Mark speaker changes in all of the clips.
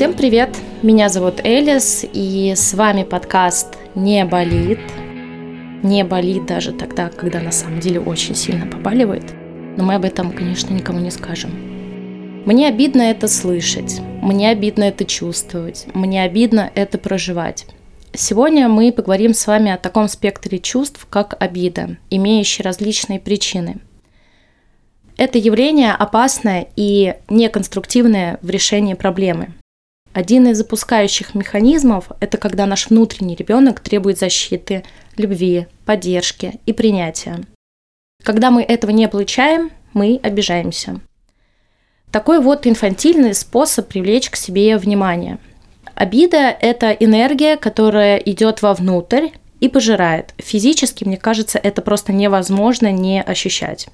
Speaker 1: Всем привет! Меня зовут Элис, и с вами подкаст «Не болит». Не болит даже тогда, когда на самом деле очень сильно побаливает. Но мы об этом, конечно, никому не скажем. Мне обидно это слышать, мне обидно это чувствовать, мне обидно это проживать. Сегодня мы поговорим с вами о таком спектре чувств, как обида, имеющие различные причины. Это явление опасное и неконструктивное в решении проблемы – один из запускающих механизмов – это когда наш внутренний ребенок требует защиты, любви, поддержки и принятия. Когда мы этого не получаем, мы обижаемся. Такой вот инфантильный способ привлечь к себе внимание. Обида – это энергия, которая идет вовнутрь и пожирает. Физически, мне кажется, это просто невозможно не ощущать.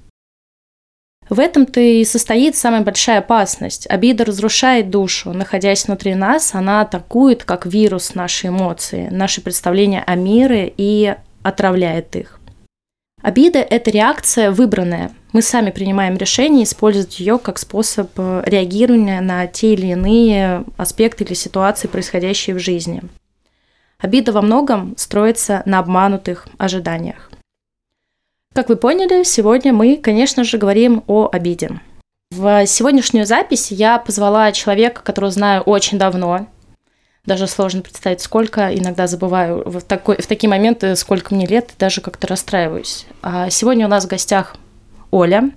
Speaker 1: В этом-то и состоит самая большая опасность. Обида разрушает душу. Находясь внутри нас, она атакует как вирус наши эмоции, наши представления о мире и отравляет их. Обида – это реакция выбранная. Мы сами принимаем решение использовать ее как способ э, реагирования на те или иные аспекты или ситуации, происходящие в жизни. Обида во многом строится на обманутых ожиданиях. Как вы поняли, сегодня мы, конечно же, говорим о обиде. В сегодняшнюю запись я позвала человека, которого знаю очень давно. Даже сложно представить, сколько. Иногда забываю в, такой, в такие моменты, сколько мне лет, даже как-то расстраиваюсь. А сегодня у нас в гостях Оля.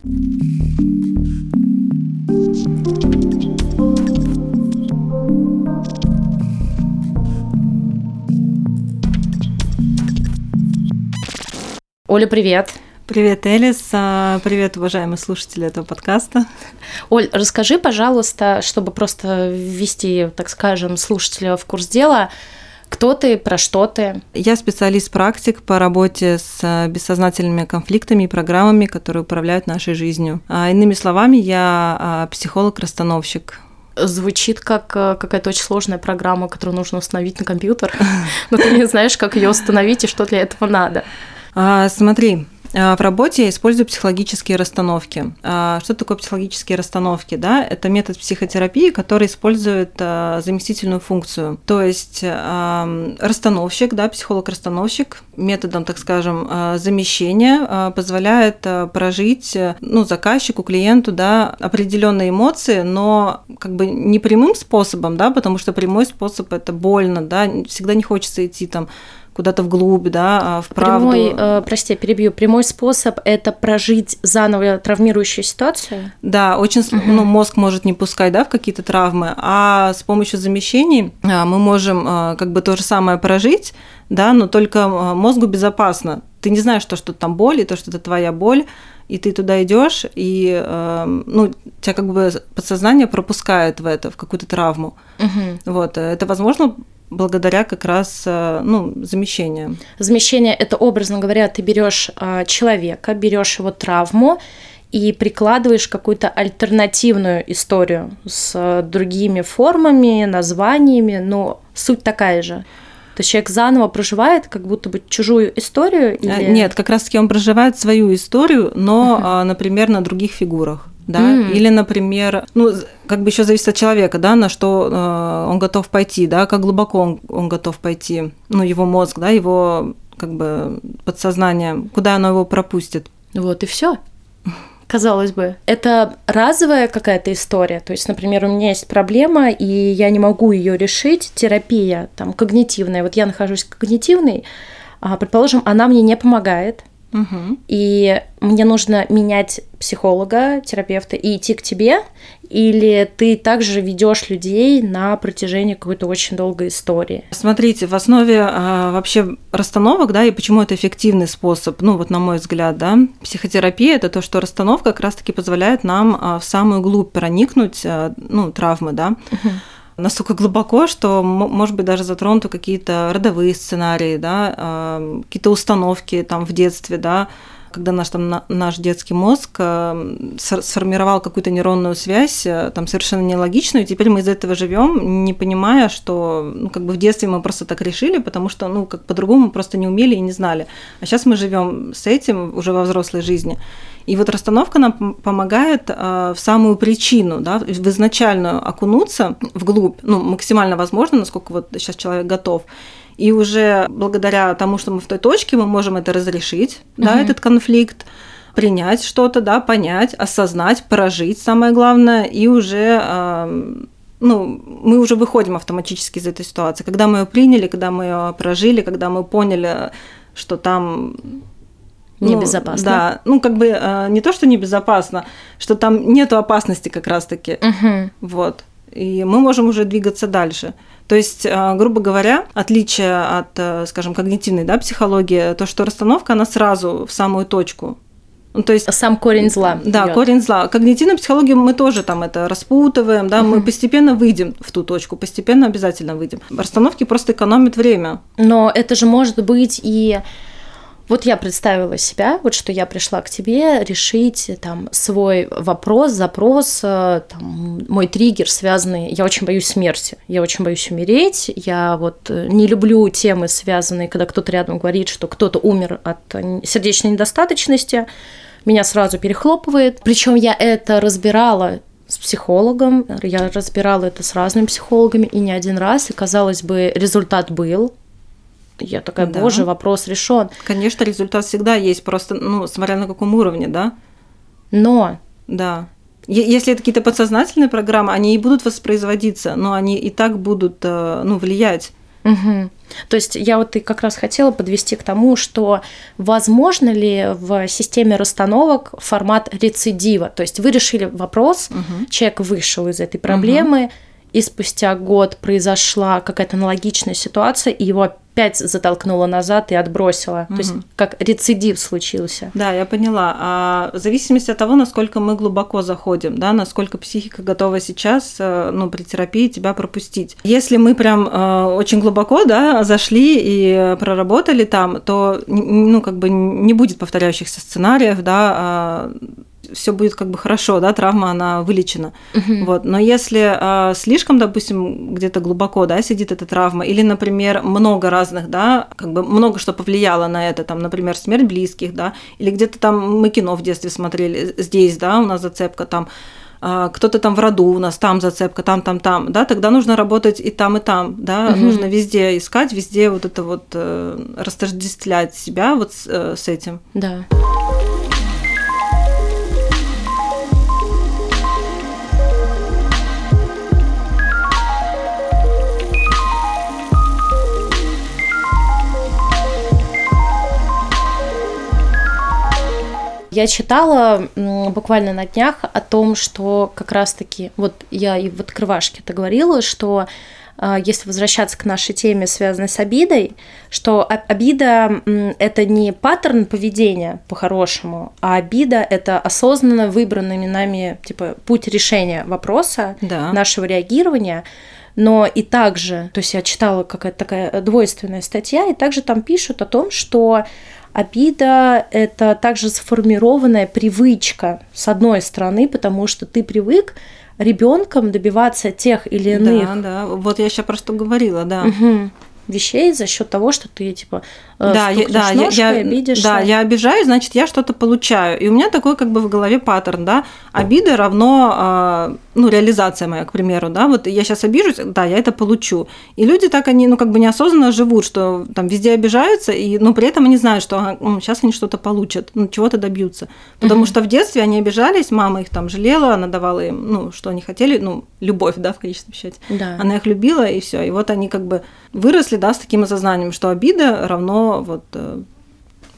Speaker 1: Оля, привет.
Speaker 2: Привет, Элис. А, привет, уважаемые слушатели этого подкаста.
Speaker 1: Оль, расскажи, пожалуйста, чтобы просто ввести, так скажем, слушателя в курс дела, кто ты, про что ты?
Speaker 2: Я специалист-практик по работе с а, бессознательными конфликтами и программами, которые управляют нашей жизнью. А, иными словами, я психолог-расстановщик.
Speaker 1: Звучит как какая-то очень сложная программа, которую нужно установить на компьютер, но ты не знаешь, как ее установить и что для этого надо.
Speaker 2: Смотри, в работе я использую психологические расстановки. А, что такое психологические расстановки? Да? Это метод психотерапии, который использует а, заместительную функцию. То есть расстановщик, да, психолог-расстановщик методом, так скажем, замещения позволяет прожить ну, заказчику, клиенту да, определенные эмоции, но как бы не прямым способом, да, потому что прямой способ это больно, да, всегда не хочется идти там куда-то вглубь, да, а, в правду.
Speaker 1: Прямой, э, прости, перебью, прямой способ – это прожить заново травмирующую ситуацию?
Speaker 2: Да, очень, угу. ну, мозг может не пускать, да, в какие-то травмы, а с помощью замещений а, мы можем а, как бы то же самое прожить, да, но только мозгу безопасно. Ты не знаешь, что, что там боль, и то, что это твоя боль, и ты туда идешь, и э, ну, тебя как бы подсознание пропускает в это, в какую-то травму. Угу. Вот, это возможно благодаря как раз э, ну, замещению.
Speaker 1: Замещение это, образно говоря, ты берешь э, человека, берешь его травму и прикладываешь какую-то альтернативную историю с э, другими формами, названиями, но суть такая же. То есть человек заново проживает как будто бы чужую историю? Или...
Speaker 2: Нет, как раз-таки он проживает свою историю, но, uh-huh. например, на других фигурах да, mm. или, например, ну, как бы еще зависит от человека, да, на что э, он готов пойти, да, как глубоко он, он готов пойти, ну, его мозг, да, его как бы подсознание, куда оно его пропустит.
Speaker 1: Вот и все. Казалось бы, это разовая какая-то история. То есть, например, у меня есть проблема, и я не могу ее решить. Терапия там когнитивная. Вот я нахожусь в когнитивной, а, предположим, она мне не помогает. Угу. И мне нужно менять психолога, терапевта и идти к тебе, или ты также ведешь людей на протяжении какой-то очень долгой истории?
Speaker 2: Смотрите, в основе а, вообще расстановок, да, и почему это эффективный способ, ну вот на мой взгляд, да, психотерапия это то, что расстановка как раз-таки позволяет нам а, в самую глубь проникнуть, а, ну, травмы, да. Угу настолько глубоко, что, может быть, даже затронуты какие-то родовые сценарии, да, какие-то установки там в детстве, да, когда наш, там, наш детский мозг э, сформировал какую-то нейронную связь, э, там совершенно нелогичную, и теперь мы из этого живем, не понимая, что ну, как бы в детстве мы просто так решили, потому что ну, как по-другому просто не умели и не знали. А сейчас мы живем с этим уже во взрослой жизни. И вот расстановка нам помогает э, в самую причину, да, в изначальную окунуться вглубь, ну, максимально возможно, насколько вот сейчас человек готов. И уже благодаря тому, что мы в той точке, мы можем это разрешить, угу. да, этот конфликт, принять что-то, да, понять, осознать, прожить, самое главное, и уже э, ну, мы уже выходим автоматически из этой ситуации. Когда мы ее приняли, когда мы ее прожили, когда мы поняли, что там
Speaker 1: ну, небезопасно.
Speaker 2: Да, ну как бы э, не то, что небезопасно, что там нету опасности как раз-таки. Угу. Вот. И мы можем уже двигаться дальше. То есть, а, грубо говоря, отличие от, э, скажем, когнитивной да, психологии, то, что расстановка, она сразу в самую точку.
Speaker 1: Ну, то есть сам корень зла.
Speaker 2: Да, бьёт. корень зла. Когнитивную психологию мы тоже там это распутываем, да, угу. мы постепенно выйдем в ту точку, постепенно обязательно выйдем. Расстановки просто экономят время.
Speaker 1: Но это же может быть и вот я представила себя, вот что я пришла к тебе решить там свой вопрос, запрос, э, там, мой триггер связанный. Я очень боюсь смерти, я очень боюсь умереть. Я вот э, не люблю темы, связанные, когда кто-то рядом говорит, что кто-то умер от э, сердечной недостаточности. Меня сразу перехлопывает. Причем я это разбирала с психологом, я разбирала это с разными психологами и не один раз, и казалось бы, результат был, я такая, да. боже, вопрос решен.
Speaker 2: Конечно, результат всегда есть, просто, ну, смотря на каком уровне, да?
Speaker 1: Но.
Speaker 2: Да. Если это какие-то подсознательные программы, они и будут воспроизводиться, но они и так будут, э, ну, влиять.
Speaker 1: Угу. То есть я вот и как раз хотела подвести к тому, что возможно ли в системе расстановок формат рецидива. То есть вы решили вопрос, угу. человек вышел из этой проблемы, угу. и спустя год произошла какая-то аналогичная ситуация, и его опять затолкнула назад и отбросила. Угу. То есть как рецидив случился.
Speaker 2: Да, я поняла. А в зависимости от того, насколько мы глубоко заходим, да, насколько психика готова сейчас, э, ну, при терапии тебя пропустить. Если мы прям э, очень глубоко, да, зашли и проработали там, то, ну, как бы не будет повторяющихся сценариев, да, а все будет как бы хорошо, да, травма, она вылечена. Угу. Вот. Но если э, слишком, допустим, где-то глубоко, да, сидит эта травма, или, например, много разных, да, как бы много что повлияло на это, там, например, смерть близких, да, или где-то там мы кино в детстве смотрели, здесь, да, у нас зацепка там, кто-то там в роду у нас, там зацепка, там, там, там, да, тогда нужно работать и там, и там, да, угу. нужно везде искать, везде вот это вот э, растождествлять себя вот с, э, с этим.
Speaker 1: Да. Я читала буквально на днях о том, что как раз-таки, вот я и в открывашке это говорила, что а, если возвращаться к нашей теме, связанной с обидой, что обида – это не паттерн поведения по-хорошему, а обида – это осознанно выбранный нами типа, путь решения вопроса, да. нашего реагирования. Но и также, то есть я читала какая-то такая двойственная статья, и также там пишут о том, что Обида – это также сформированная привычка, с одной стороны, потому что ты привык ребенком добиваться тех или иных.
Speaker 2: Да, да. Вот я сейчас просто говорила, да.
Speaker 1: Угу вещей за счет того, что ты типа
Speaker 2: да, я, да, ножкой, я, обидишься. Да, я обижаюсь, значит, я что-то получаю. И у меня такой как бы в голове паттерн, да, обида равно, а, ну, реализация моя, к примеру, да, вот я сейчас обижусь, да, я это получу. И люди так, они, ну, как бы неосознанно живут, что там везде обижаются, и, но при этом они знают, что ну, сейчас они что-то получат, ну, чего-то добьются. Потому что в детстве они обижались, мама их там жалела, она давала им, ну, что они хотели, ну, любовь, да, в конечном счете. Да. Она их любила, и все. И вот они как бы выросли, да, с таким осознанием, что обида равно вот э,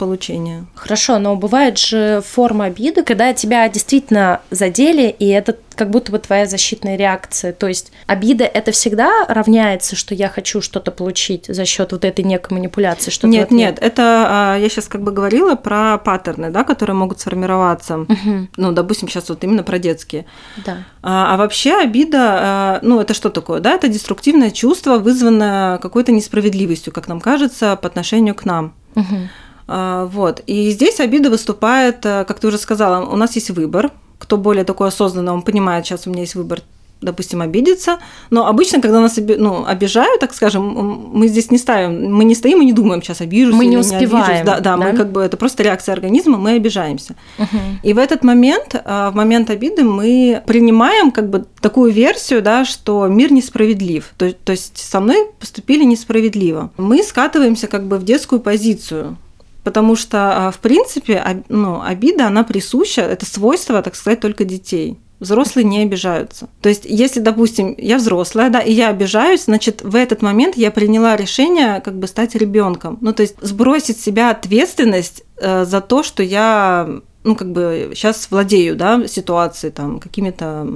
Speaker 2: получения.
Speaker 1: Хорошо, но бывает же форма обиды, когда тебя действительно задели, и это как будто бы твоя защитная реакция. То есть обида это всегда равняется, что я хочу что-то получить за счет вот этой некой манипуляции. Что
Speaker 2: нет, нет, это а, я сейчас как бы говорила про паттерны, да, которые могут сформироваться. Угу. Ну, допустим, сейчас вот именно про детские.
Speaker 1: Да.
Speaker 2: А, а вообще обида, а, ну, это что такое? Да, это деструктивное чувство, вызванное какой-то несправедливостью, как нам кажется, по отношению к нам.
Speaker 1: Угу.
Speaker 2: А, вот. И здесь обида выступает, э, как ты уже сказала, у нас есть выбор. Кто более такой осознанный, он понимает, сейчас у меня есть выбор допустим, обидеться. Но обычно, когда нас ну, обижают, так скажем, мы здесь не ставим, мы не стоим и не думаем, сейчас обижусь
Speaker 1: мы не успеваем.
Speaker 2: Не да, да, да, мы как бы это просто реакция организма, мы обижаемся. Угу. И в этот момент, а, в момент обиды, мы принимаем как бы такую версию, да, что мир несправедлив. То, то есть со мной поступили несправедливо. Мы скатываемся как бы в детскую позицию. Потому что, а, в принципе, ну, обида, она присуща, это свойство, так сказать, только детей. Взрослые не обижаются. То есть, если, допустим, я взрослая, да, и я обижаюсь, значит, в этот момент я приняла решение как бы стать ребенком. Ну, то есть, сбросить с себя ответственность э, за то, что я, ну, как бы сейчас владею, да, ситуацией, там, какими-то,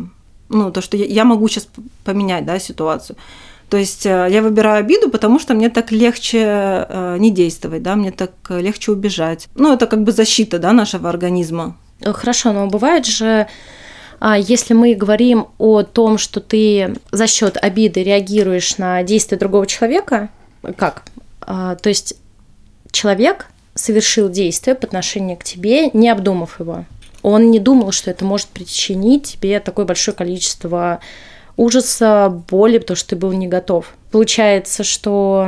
Speaker 2: ну, то, что я, я могу сейчас поменять, да, ситуацию. То есть э, я выбираю обиду, потому что мне так легче э, не действовать, да, мне так легче убежать. Ну, это как бы защита, да, нашего организма.
Speaker 1: Хорошо, но бывает же, а если мы говорим о том, что ты за счет обиды реагируешь на действия другого человека, как? А, то есть человек совершил действие по отношению к тебе, не обдумав его. Он не думал, что это может причинить тебе такое большое количество ужаса, боли, потому что ты был не готов. Получается, что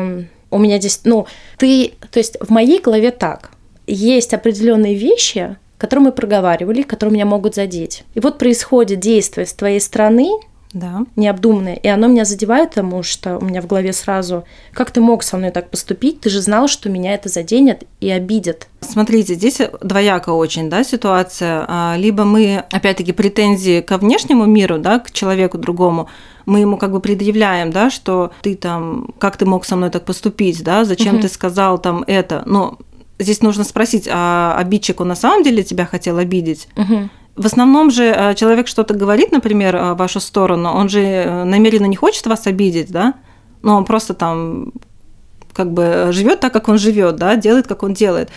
Speaker 1: у меня здесь, ну, ты, то есть в моей голове так, есть определенные вещи, которые мы проговаривали, которые меня могут задеть. И вот происходит действие с твоей стороны, да. необдуманное, и оно меня задевает, потому что у меня в голове сразу, как ты мог со мной так поступить, ты же знал, что меня это заденет и обидит.
Speaker 2: Смотрите, здесь двояко очень, да, ситуация. А, либо мы, опять-таки, претензии ко внешнему миру, да, к человеку другому, мы ему как бы предъявляем, да, что ты там, как ты мог со мной так поступить, да, зачем угу. ты сказал там это, но здесь нужно спросить, а обидчик он на самом деле тебя хотел обидеть? Угу. В основном же э, человек что-то говорит, например, э, в вашу сторону, он же э, намеренно не хочет вас обидеть, да? Но он просто там как бы живет так, как он живет, да, делает, как он делает.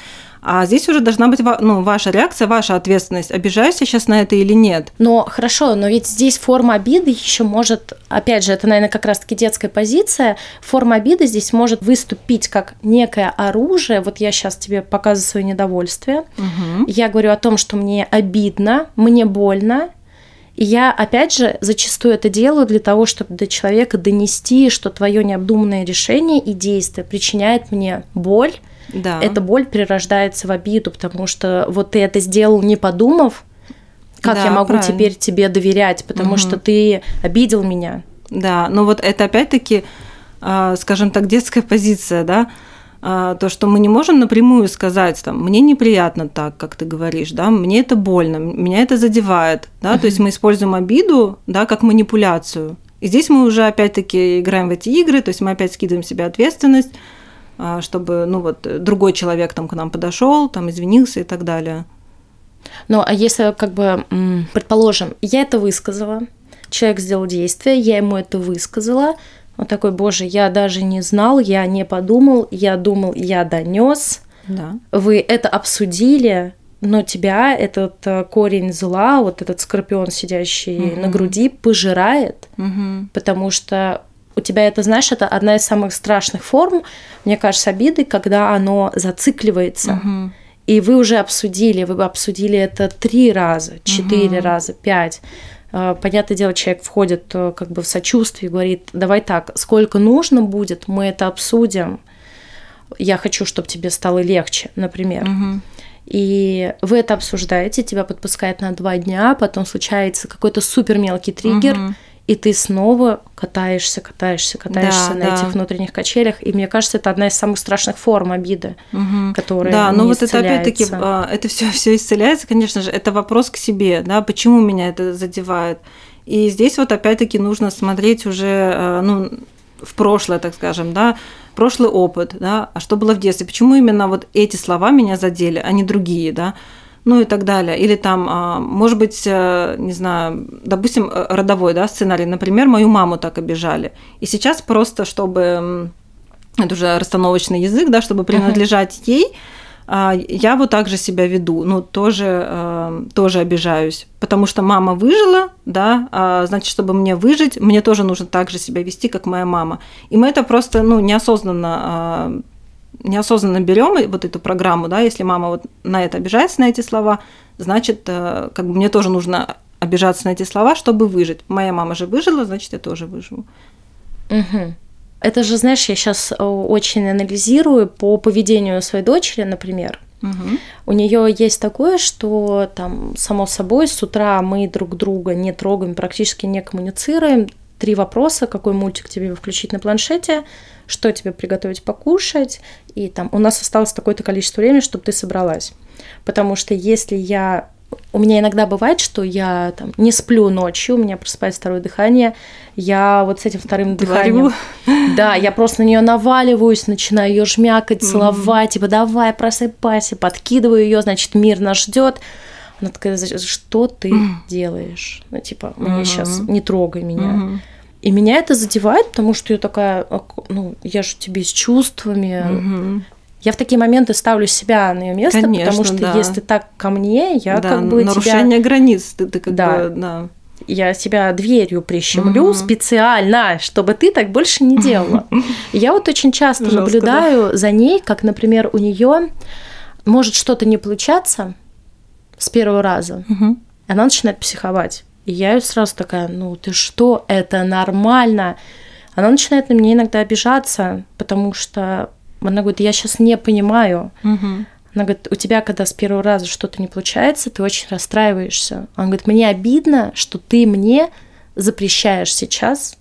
Speaker 2: А здесь уже должна быть ну, ваша реакция, ваша ответственность. Обижаюсь я сейчас на это или нет?
Speaker 1: Но хорошо, но ведь здесь форма обиды еще может, опять же, это, наверное, как раз-таки детская позиция. Форма обиды здесь может выступить как некое оружие. Вот я сейчас тебе показываю свое недовольствие. Угу. Я говорю о том, что мне обидно, мне больно, и я, опять же, зачастую это делаю для того, чтобы до человека донести, что твое необдуманное решение и действие причиняет мне боль, да. эта боль перерождается в обиду, потому что вот ты это сделал не подумав, как да, я могу правильно. теперь тебе доверять, потому угу. что ты обидел меня.
Speaker 2: Да, но вот это опять-таки, а, скажем так, детская позиция, да, то, что мы не можем напрямую сказать, там, мне неприятно так, как ты говоришь, да, мне это больно, меня это задевает, да, то есть мы используем обиду, да, как манипуляцию. И здесь мы уже опять-таки играем в эти игры, то есть мы опять скидываем себе ответственность, а, чтобы, ну вот, другой человек там к нам подошел, там извинился и так далее.
Speaker 1: Ну, а если, как бы, предположим, я это высказала, человек сделал действие, я ему это высказала, он такой, боже, я даже не знал, я не подумал, я думал, я донес. Да. Вы это обсудили, но тебя этот э, корень зла, вот этот скорпион, сидящий угу. на груди, пожирает, угу. потому что у тебя это, знаешь, это одна из самых страшных форм, мне кажется, обиды, когда оно зацикливается. Угу. И вы уже обсудили, вы обсудили это три раза, четыре угу. раза, пять. Э, понятное дело, человек входит э, как бы в сочувствие и говорит, давай так, сколько нужно будет, мы это обсудим. Я хочу, чтобы тебе стало легче, например. Угу. И вы это обсуждаете, тебя подпускает на два дня, потом случается какой-то супер мелкий триггер, угу и ты снова катаешься, катаешься, катаешься да, на да. этих внутренних качелях. И мне кажется, это одна из самых страшных форм обиды, угу. которая Да, но вот
Speaker 2: это опять-таки, а, это все все исцеляется, конечно же, это вопрос к себе, да, почему меня это задевает. И здесь вот опять-таки нужно смотреть уже, а, ну, в прошлое, так скажем, да, прошлый опыт, да, а что было в детстве, почему именно вот эти слова меня задели, а не другие, да, ну и так далее. Или там, а, может быть, э, не знаю, допустим, э, родовой да, сценарий, например, мою маму так обижали. И сейчас просто, чтобы, это уже расстановочный язык, да, чтобы принадлежать uh-huh. ей, а, я вот так же себя веду, ну, тоже, э, тоже обижаюсь, потому что мама выжила, да, а, значит, чтобы мне выжить, мне тоже нужно так же себя вести, как моя мама. И мы это просто, ну, неосознанно неосознанно берем вот эту программу, да, если мама вот на это обижается, на эти слова, значит, э, как бы мне тоже нужно обижаться на эти слова, чтобы выжить. Моя мама же выжила, значит, я тоже выживу.
Speaker 1: Угу. Это же, знаешь, я сейчас э, очень анализирую по поведению своей дочери, например. Угу. У нее есть такое, что там, само собой, с утра мы друг друга не трогаем, практически не коммуницируем. Три вопроса: какой мультик тебе включить на планшете, что тебе приготовить покушать, и там у нас осталось такое-то количество времени, чтобы ты собралась. Потому что если я у меня иногда бывает, что я там не сплю ночью, у меня просыпается второе дыхание, я вот с этим вторым дыханием, да, я просто на нее наваливаюсь, начинаю ее жмякать, целовать, типа давай просыпайся, подкидываю ее, значит мир нас ждет. Она такая, что ты делаешь? Ну типа мне сейчас не трогай меня. И меня это задевает, потому что я такая, ну, я же тебе с чувствами, я в такие моменты ставлю себя на ее место, Конечно, потому что да. если так ко мне, я да, как бы
Speaker 2: нарушение
Speaker 1: тебя...
Speaker 2: границ, ты, ты как
Speaker 1: да.
Speaker 2: бы, да.
Speaker 1: Я себя дверью прищемлю угу. специально, чтобы ты так больше не делала. Я вот очень часто Жестко, наблюдаю да. за ней, как, например, у нее может что-то не получаться с первого раза, угу. она начинает психовать. И я сразу такая, ну ты что, это нормально. Она начинает на меня иногда обижаться, потому что она говорит, я сейчас не понимаю. Угу. Она говорит, у тебя, когда с первого раза что-то не получается, ты очень расстраиваешься. Она говорит, мне обидно, что ты мне запрещаешь сейчас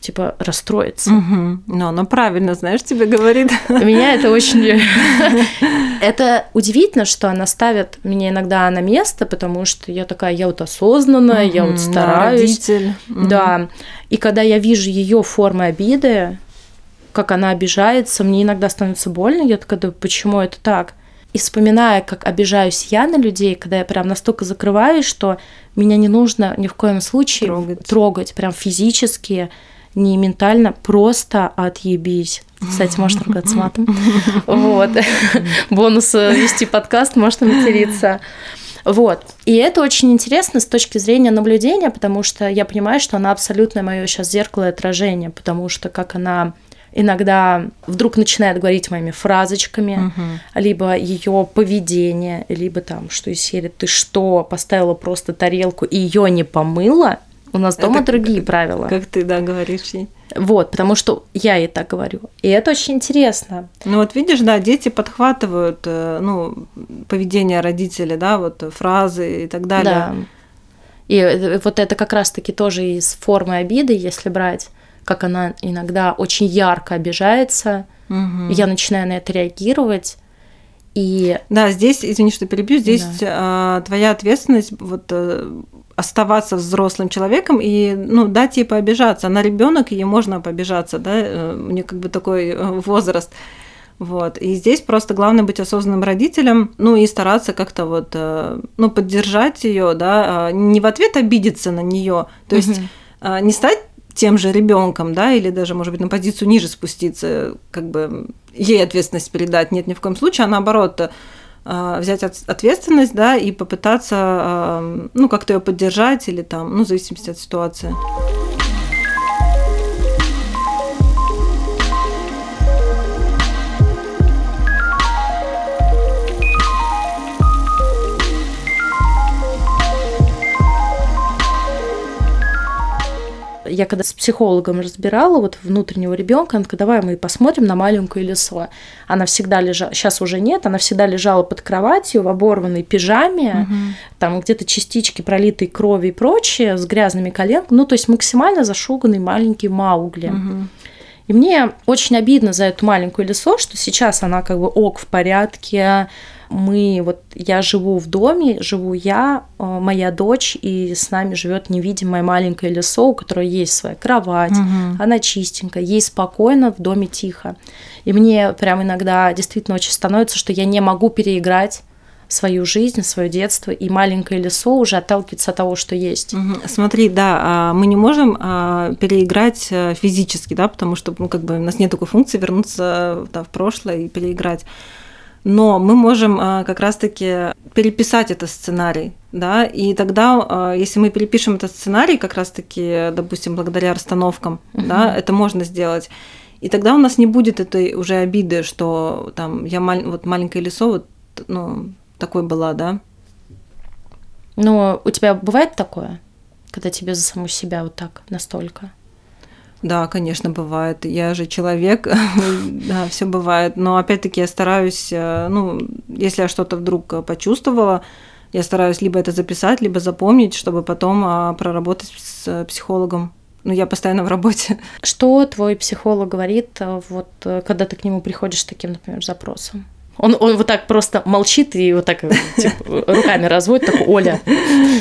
Speaker 1: типа расстроиться.
Speaker 2: Угу. Но она правильно, знаешь, тебе говорит.
Speaker 1: Меня это очень... Это удивительно, что она ставит меня иногда на место, потому что я такая, я вот осознанная, я вот стараюсь. Да. И когда я вижу ее формы обиды, как она обижается, мне иногда становится больно, я такая, да почему это так? И вспоминая, как обижаюсь я на людей, когда я прям настолько закрываюсь, что меня не нужно ни в коем случае трогать, трогать прям физически, не ментально, просто отъебись. Кстати, можно ругаться матом. Вот. Бонус э, вести подкаст, можно материться. Вот. И это очень интересно с точки зрения наблюдения, потому что я понимаю, что она абсолютно мое сейчас зеркало и отражение, потому что как она иногда вдруг начинает говорить моими фразочками, угу. либо ее поведение, либо там, что из серии «ты что, поставила просто тарелку и ее не помыла?» У нас дома это другие как, правила.
Speaker 2: Как ты, да, говоришь ей.
Speaker 1: Вот, потому что я ей так говорю. И это очень интересно.
Speaker 2: Ну вот видишь, да, дети подхватывают, э, ну, поведение родителей, да, вот фразы и так далее. Да.
Speaker 1: И э, вот это как раз-таки тоже из формы обиды, если брать как она иногда очень ярко обижается. Угу. Я начинаю на это реагировать. И...
Speaker 2: Да, здесь, извини, что перебью, здесь да. э, твоя ответственность вот э, оставаться взрослым человеком и ну дать ей пообижаться. Она ребенок, ей можно побежаться, да, э, у нее как бы такой э, возраст. Вот. И здесь просто главное быть осознанным родителем, ну и стараться как-то вот, э, ну, поддержать ее, да, а не в ответ обидеться на нее, то есть угу. не стать тем же ребенком, да, или даже, может быть, на позицию ниже спуститься, как бы ей ответственность передать. Нет, ни в коем случае, а наоборот, э, взять ответственность, да, и попытаться, э, ну, как-то ее поддержать или там, ну, в зависимости от ситуации.
Speaker 1: Я когда с психологом разбирала вот внутреннего ребенка, она такая, давай мы посмотрим на маленькое лицо. Она всегда лежала, сейчас уже нет, она всегда лежала под кроватью в оборванной пижаме, угу. там где-то частички пролитой крови и прочее, с грязными коленками, ну то есть максимально зашуганный маленький Маугли. Угу. И мне очень обидно за эту маленькую лицо, что сейчас она как бы ок в порядке, мы вот я живу в доме, живу я, э, моя дочь, и с нами живет невидимое маленькое лесо, у которой есть своя кровать, угу. она чистенькая, ей спокойно в доме тихо. И мне прям иногда действительно очень становится, что я не могу переиграть свою жизнь, свое детство, и маленькое лесо уже отталкивается от того, что есть.
Speaker 2: Угу. Смотри, да, а, мы не можем а, переиграть э, физически, да, потому что ну, как бы у нас нет такой функции вернуться да, в прошлое и переиграть но мы можем а, как раз-таки переписать этот сценарий, да, и тогда, а, если мы перепишем этот сценарий, как раз-таки, допустим, благодаря расстановкам, uh-huh. да, это можно сделать. И тогда у нас не будет этой уже обиды, что там я маль... вот маленькое лицо, вот, ну, такой была, да.
Speaker 1: Но у тебя бывает такое, когда тебе за саму себя вот так настолько?
Speaker 2: Да, конечно, бывает. Я же человек, да, все бывает. Но опять-таки я стараюсь, э, ну, если я что-то вдруг почувствовала, я стараюсь либо это записать, либо запомнить, чтобы потом а, проработать с психологом. Ну, я постоянно в работе.
Speaker 1: Что твой психолог говорит, э, вот, э, когда ты к нему приходишь с таким, например, запросом? Он, он вот так просто молчит и вот так типа, руками разводит, так Оля.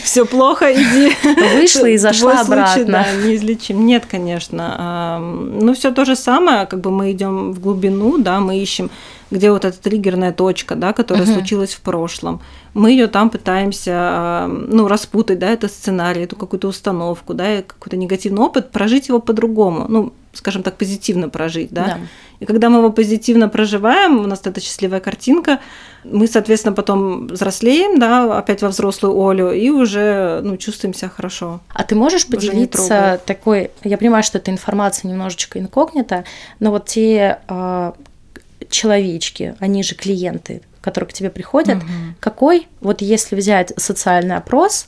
Speaker 2: Все плохо, иди.
Speaker 1: Вышла и зашла обратно. Случай, да,
Speaker 2: неизлечим. Нет, конечно. Ну, все то же самое, как бы мы идем в глубину, да, мы ищем где вот эта триггерная точка, да, которая uh-huh. случилась в прошлом. Мы ее там пытаемся, ну, распутать, да, это сценарий, эту какую-то установку, да, какой-то негативный опыт, прожить его по-другому, ну, скажем так, позитивно прожить, да. да. И когда мы его позитивно проживаем, у нас эта счастливая картинка, мы, соответственно, потом взрослеем, да, опять во взрослую Олю, и уже, ну, чувствуем себя хорошо.
Speaker 1: А ты можешь поделиться такой, я понимаю, что эта информация немножечко инкогнита, но вот те а, человечки, они же клиенты, которые к тебе приходят, угу. какой, вот если взять социальный опрос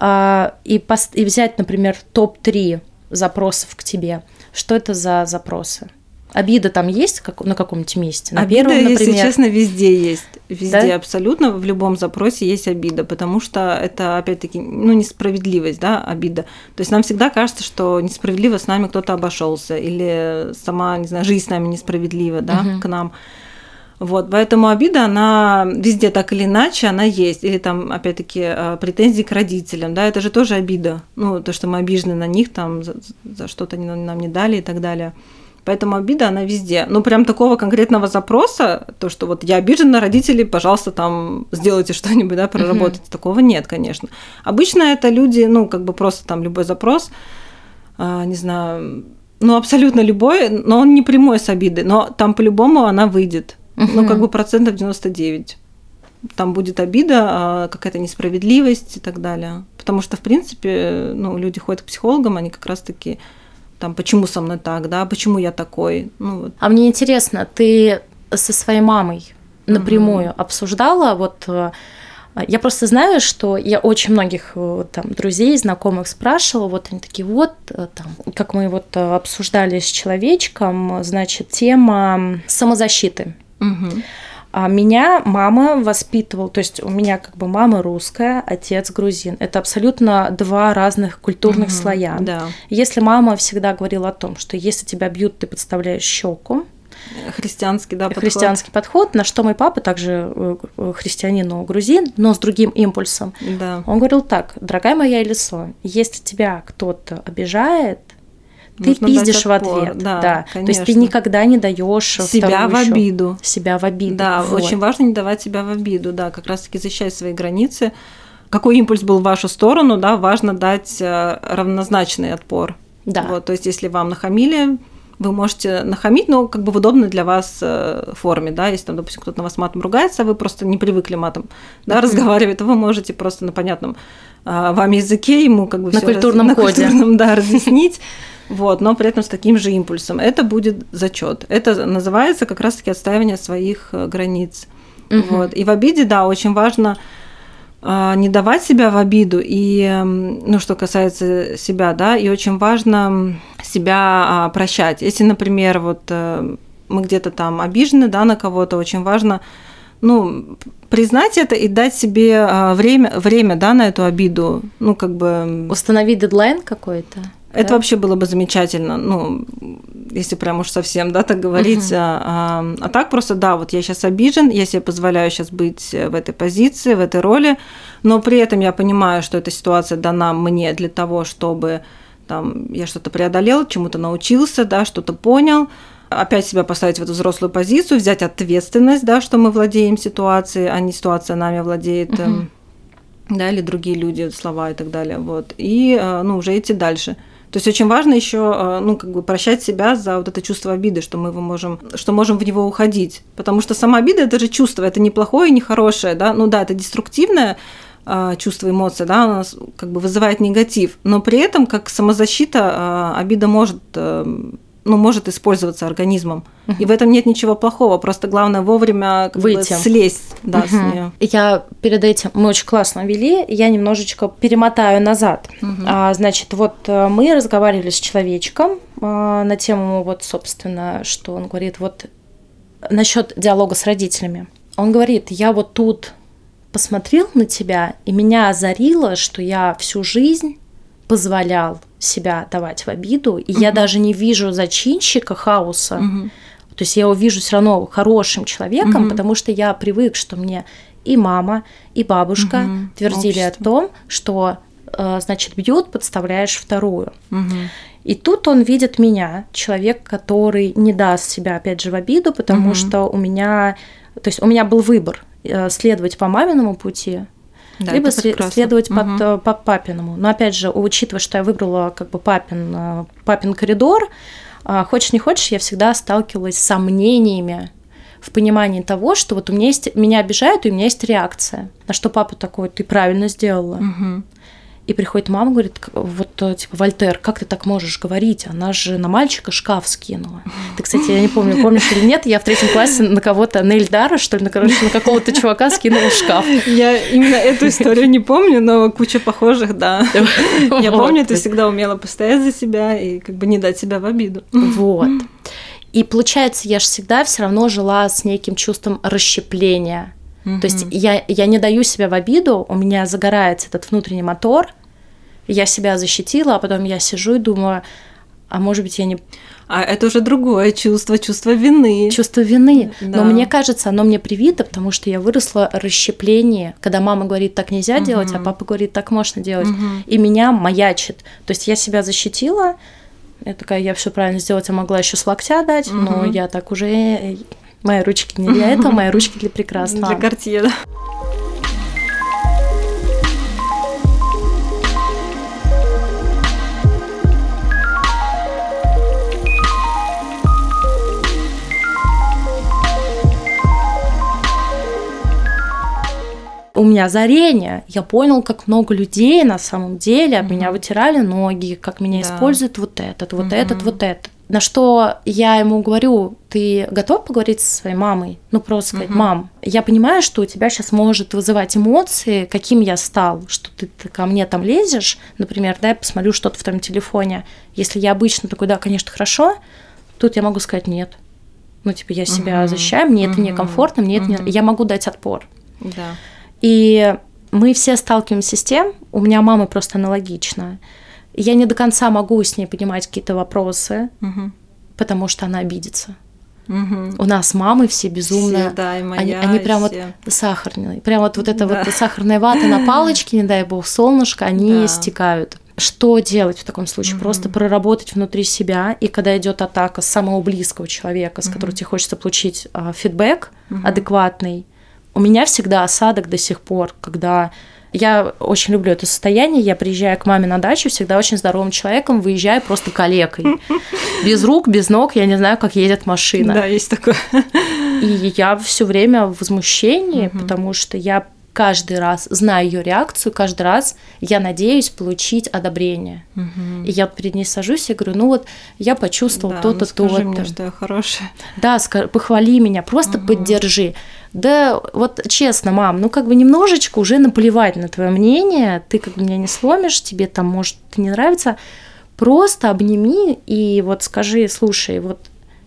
Speaker 1: э, и, пост- и взять, например, топ-3 запросов к тебе, что это за запросы? Обида там есть как, на каком-нибудь месте? На
Speaker 2: обида, первом, например? если честно, везде есть. Везде да? абсолютно, в любом запросе есть обида, потому что это, опять-таки, ну, несправедливость, да, обида. То есть нам всегда кажется, что несправедливо с нами кто-то обошелся, или сама, не знаю, жизнь с нами несправедлива, да, угу. к нам. Вот, поэтому обида, она везде так или иначе, она есть. Или там, опять-таки, э, претензии к родителям, да, это же тоже обида. Ну, то, что мы обижены на них, там, за, за что-то нам не дали и так далее. Поэтому обида, она везде. Ну, прям такого конкретного запроса, то, что вот я обижен на родителей, пожалуйста, там, сделайте что-нибудь, да, проработайте. Mm-hmm. Такого нет, конечно. Обычно это люди, ну, как бы просто там любой запрос, а, не знаю, ну, абсолютно любой, но он не прямой с обидой, но там по-любому она выйдет. Mm-hmm. Ну, как бы процентов 99 там будет обида, а, какая-то несправедливость и так далее. Потому что, в принципе, ну, люди ходят к психологам, они как раз-таки там, почему со мной так, да, почему я такой. Ну, вот.
Speaker 1: А мне интересно, ты со своей мамой напрямую угу. обсуждала вот э, я просто знаю, что я очень многих э, там друзей, знакомых спрашивала, вот они такие, вот, э, там, как мы вот обсуждали с человечком, значит, тема самозащиты. Угу. А меня мама воспитывала, то есть у меня как бы мама русская, отец грузин. Это абсолютно два разных культурных угу, слоя.
Speaker 2: Да.
Speaker 1: Если мама всегда говорила о том, что если тебя бьют, ты подставляешь щеку,
Speaker 2: Христианский, да,
Speaker 1: подход. Христианский подход, на что мой папа также э, э, христианин, но грузин, но с другим импульсом.
Speaker 2: Да.
Speaker 1: Он говорил так, дорогая моя Элисо, если тебя кто-то обижает, ты Нужно пиздишь в ответ. Да, да. То есть ты никогда не даешь
Speaker 2: себя в обиду.
Speaker 1: Себя в обиду.
Speaker 2: Да, вот. очень важно не давать себя в обиду, да, как раз-таки защищать свои границы. Какой импульс был в вашу сторону, да, важно дать э, равнозначный отпор.
Speaker 1: Да.
Speaker 2: Вот, то есть, если вам нахамили, вы можете нахамить, но как бы в удобной для вас э, форме, да, если там, допустим, кто-то на вас матом ругается, а вы просто не привыкли матом, да, mm-hmm. разговаривать, то вы можете просто на понятном а, вам языке ему как бы
Speaker 1: на культурном
Speaker 2: раз,
Speaker 1: коде,
Speaker 2: на культурном, да, разъяснить вот, но при этом с таким же импульсом. Это будет зачет. Это называется как раз-таки отстаивание своих э, границ. Угу. Вот. И в обиде, да, очень важно э, не давать себя в обиду, и, ну, что касается себя, да, и очень важно себя э, прощать. Если, например, вот э, мы где-то там обижены, да, на кого-то, очень важно ну, признать это и дать себе а, время, время, да, на эту обиду, ну, как бы...
Speaker 1: Установить дедлайн какой-то?
Speaker 2: Это да? вообще было бы замечательно, ну, если прям уж совсем, да, так говорить. Угу. А, а, а так просто, да, вот я сейчас обижен, я себе позволяю сейчас быть в этой позиции, в этой роли, но при этом я понимаю, что эта ситуация дана мне для того, чтобы там я что-то преодолел, чему-то научился, да, что-то понял, опять себя поставить в эту взрослую позицию, взять ответственность, да, что мы владеем ситуацией, а не ситуация нами владеет. Угу. Да, или другие люди, слова и так далее. Вот. И э, ну, уже идти дальше. То есть очень важно еще, э, ну, как бы прощать себя за вот это чувство обиды, что мы его можем, что можем в него уходить. Потому что сама обида – это же чувство, это не плохое, не хорошее, да. Ну да, это деструктивное, э, чувство, эмоции, да, у нас как бы вызывает негатив, но при этом как самозащита э, обида может ну, может использоваться организмом. Угу. И в этом нет ничего плохого, просто главное вовремя как Выйти. Бы, слезть да, угу. с нее.
Speaker 1: Я перед этим, мы очень классно вели, я немножечко перемотаю назад. Угу. А, значит, вот э, мы разговаривали с человечком а, на тему, вот, собственно, что он говорит, вот насчет диалога с родителями. Он говорит, я вот тут посмотрел на тебя, и меня озарило, что я всю жизнь позволял себя давать в обиду, и угу. я даже не вижу зачинщика хаоса. Угу. То есть я его вижу все равно хорошим человеком, угу. потому что я привык, что мне и мама, и бабушка угу. твердили Общество. о том, что э, значит бьют, подставляешь вторую. Угу. И тут он видит меня, человек, который не даст себя опять же в обиду, потому угу. что у меня, то есть у меня был выбор э, следовать по маминому пути, да, либо следовать угу. под, э, по папиному. Но опять же, учитывая, что я выбрала как бы папин, э, папин коридор, а, хочешь не хочешь, я всегда сталкивалась с сомнениями в понимании того, что вот у меня есть, меня обижают, и у меня есть реакция. На что папа такой, ты правильно сделала. Угу. И приходит мама, говорит, вот, э, типа, Вольтер, как ты так можешь говорить? Она же на мальчика шкаф скинула. Ты, кстати, я не помню, помнишь или нет, я в третьем классе на кого-то, на Эльдара, что ли, на, короче, на какого-то чувака скинула шкаф.
Speaker 2: Я именно эту историю не помню, но куча похожих, да. Я помню, ты всегда умела постоять за себя и как бы не дать себя в обиду.
Speaker 1: Вот. И получается, я же всегда все равно жила с неким чувством расщепления. То есть я, я не даю себя в обиду, у меня загорается этот внутренний мотор – я себя защитила, а потом я сижу и думаю, а может быть, я не...
Speaker 2: А это уже другое чувство, чувство вины.
Speaker 1: Чувство вины. Да. Но мне кажется, оно мне привито, потому что я выросла расщепление, когда мама говорит, так нельзя угу. делать, а папа говорит, так можно делать. Угу. И меня маячит. То есть я себя защитила, я такая, я все правильно сделать, я могла еще с локтя дать, угу. но я так уже... Мои ручки не для этого, мои ручки для прекрасного.
Speaker 2: Для картье, да.
Speaker 1: У меня озарение. Я понял, как много людей на самом деле об mm меня вытирали ноги, как меня да. используют вот этот, вот mm этот, вот этот. На что я ему говорю, ты готов поговорить со своей мамой? Ну, просто сказать, мам, я понимаю, что у тебя сейчас может вызывать эмоции, каким я стал, что ты, ты ко мне там лезешь, например, да, я посмотрю что-то в твоем телефоне. Если я обычно такой, да, конечно, хорошо, тут я могу сказать нет. Ну, типа, я себя защищаю, мне это некомфортно, мне это не... Я могу дать отпор.
Speaker 2: Да.
Speaker 1: И мы все сталкиваемся с тем, у меня мама просто аналогичная. Я не до конца могу с ней понимать какие-то вопросы, угу. потому что она обидится. Угу. У нас мамы все безумно,
Speaker 2: все, да, и моя,
Speaker 1: они, они прям все. вот сахарные, прям вот, вот эта да. вот сахарная вата на палочке, не дай бог, солнышко, они да. стекают. Что делать в таком случае? Угу. Просто проработать внутри себя, и когда идет атака самого близкого человека, с угу. которого тебе хочется получить а, фидбэк угу. адекватный, у меня всегда осадок до сих пор, когда я очень люблю это состояние. Я приезжаю к маме на дачу, всегда очень здоровым человеком, выезжаю просто калекой. Без рук, без ног, я не знаю, как едет машина.
Speaker 2: Да, есть такое.
Speaker 1: И я все время в возмущении, угу. потому что я каждый раз, зная ее реакцию, каждый раз я надеюсь получить одобрение. Угу. И я перед ней сажусь и говорю, ну вот я почувствовал да, то-то,
Speaker 2: ну то-то. мне, что я хорошая.
Speaker 1: Да, похвали меня, просто угу. поддержи. Да, вот честно, мам, ну как бы немножечко уже наплевать на твое мнение, ты как бы меня не сломишь, тебе там может не нравится, просто обними и вот скажи, слушай, вот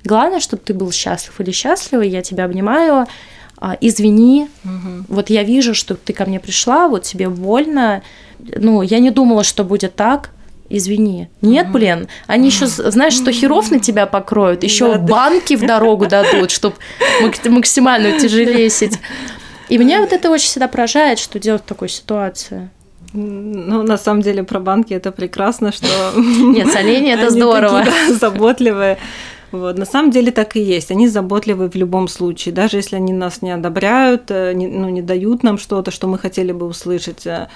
Speaker 1: главное, чтобы ты был счастлив или счастлива, я тебя обнимаю, извини, угу. вот я вижу, что ты ко мне пришла, вот тебе больно, ну, я не думала, что будет так, извини. Нет, угу. блин, они еще, знаешь, что херов на тебя покроют, еще да, банки да. в дорогу дадут, чтобы максимально тяжелесить. И меня вот это очень всегда поражает, что делать в такой ситуации.
Speaker 2: Ну, на самом деле, про банки это прекрасно, что...
Speaker 1: Нет, соленья это здорово.
Speaker 2: заботливые. Вот. На самом деле так и есть. Они заботливы в любом случае. Даже если они нас не одобряют, э, не, ну, не дают нам что-то, что мы хотели бы услышать. Э,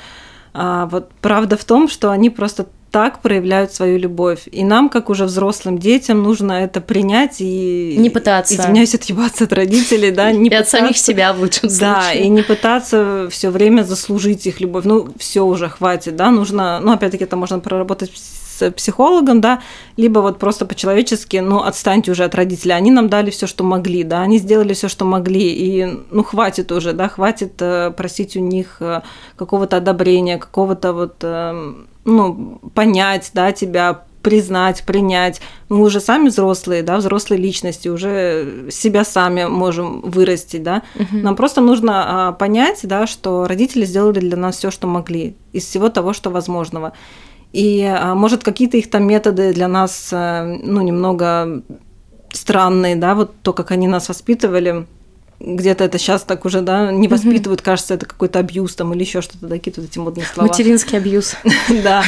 Speaker 2: а вот правда в том, что они просто так проявляют свою любовь. И нам, как уже взрослым детям, нужно это принять и...
Speaker 1: Не пытаться.
Speaker 2: Извиняюсь, отъебаться от родителей, да.
Speaker 1: Не и пытаться, от самих себя в лучшем
Speaker 2: случае. Да, и не пытаться все время заслужить их любовь. Ну, все уже хватит, да, нужно... Ну, опять-таки, это можно проработать с психологом, да, либо вот просто по-человечески, ну, отстаньте уже от родителей. Они нам дали все, что могли, да, они сделали все, что могли, и, ну, хватит уже, да, хватит э, просить у них э, какого-то одобрения, какого-то вот, э, ну, понять, да, тебя, признать, принять. Мы уже сами взрослые, да, взрослые личности, уже себя сами можем вырастить, да. Угу. Нам просто нужно а, понять, да, что родители сделали для нас все, что могли, из всего того, что возможного. И, а, может, какие-то их там методы для нас, а, ну, немного странные, да, вот то, как они нас воспитывали, где-то это сейчас так уже, да, не воспитывают, кажется, это какой-то абьюз там или еще что-то, такие вот эти модные слова.
Speaker 1: Материнский абьюз.
Speaker 2: Да.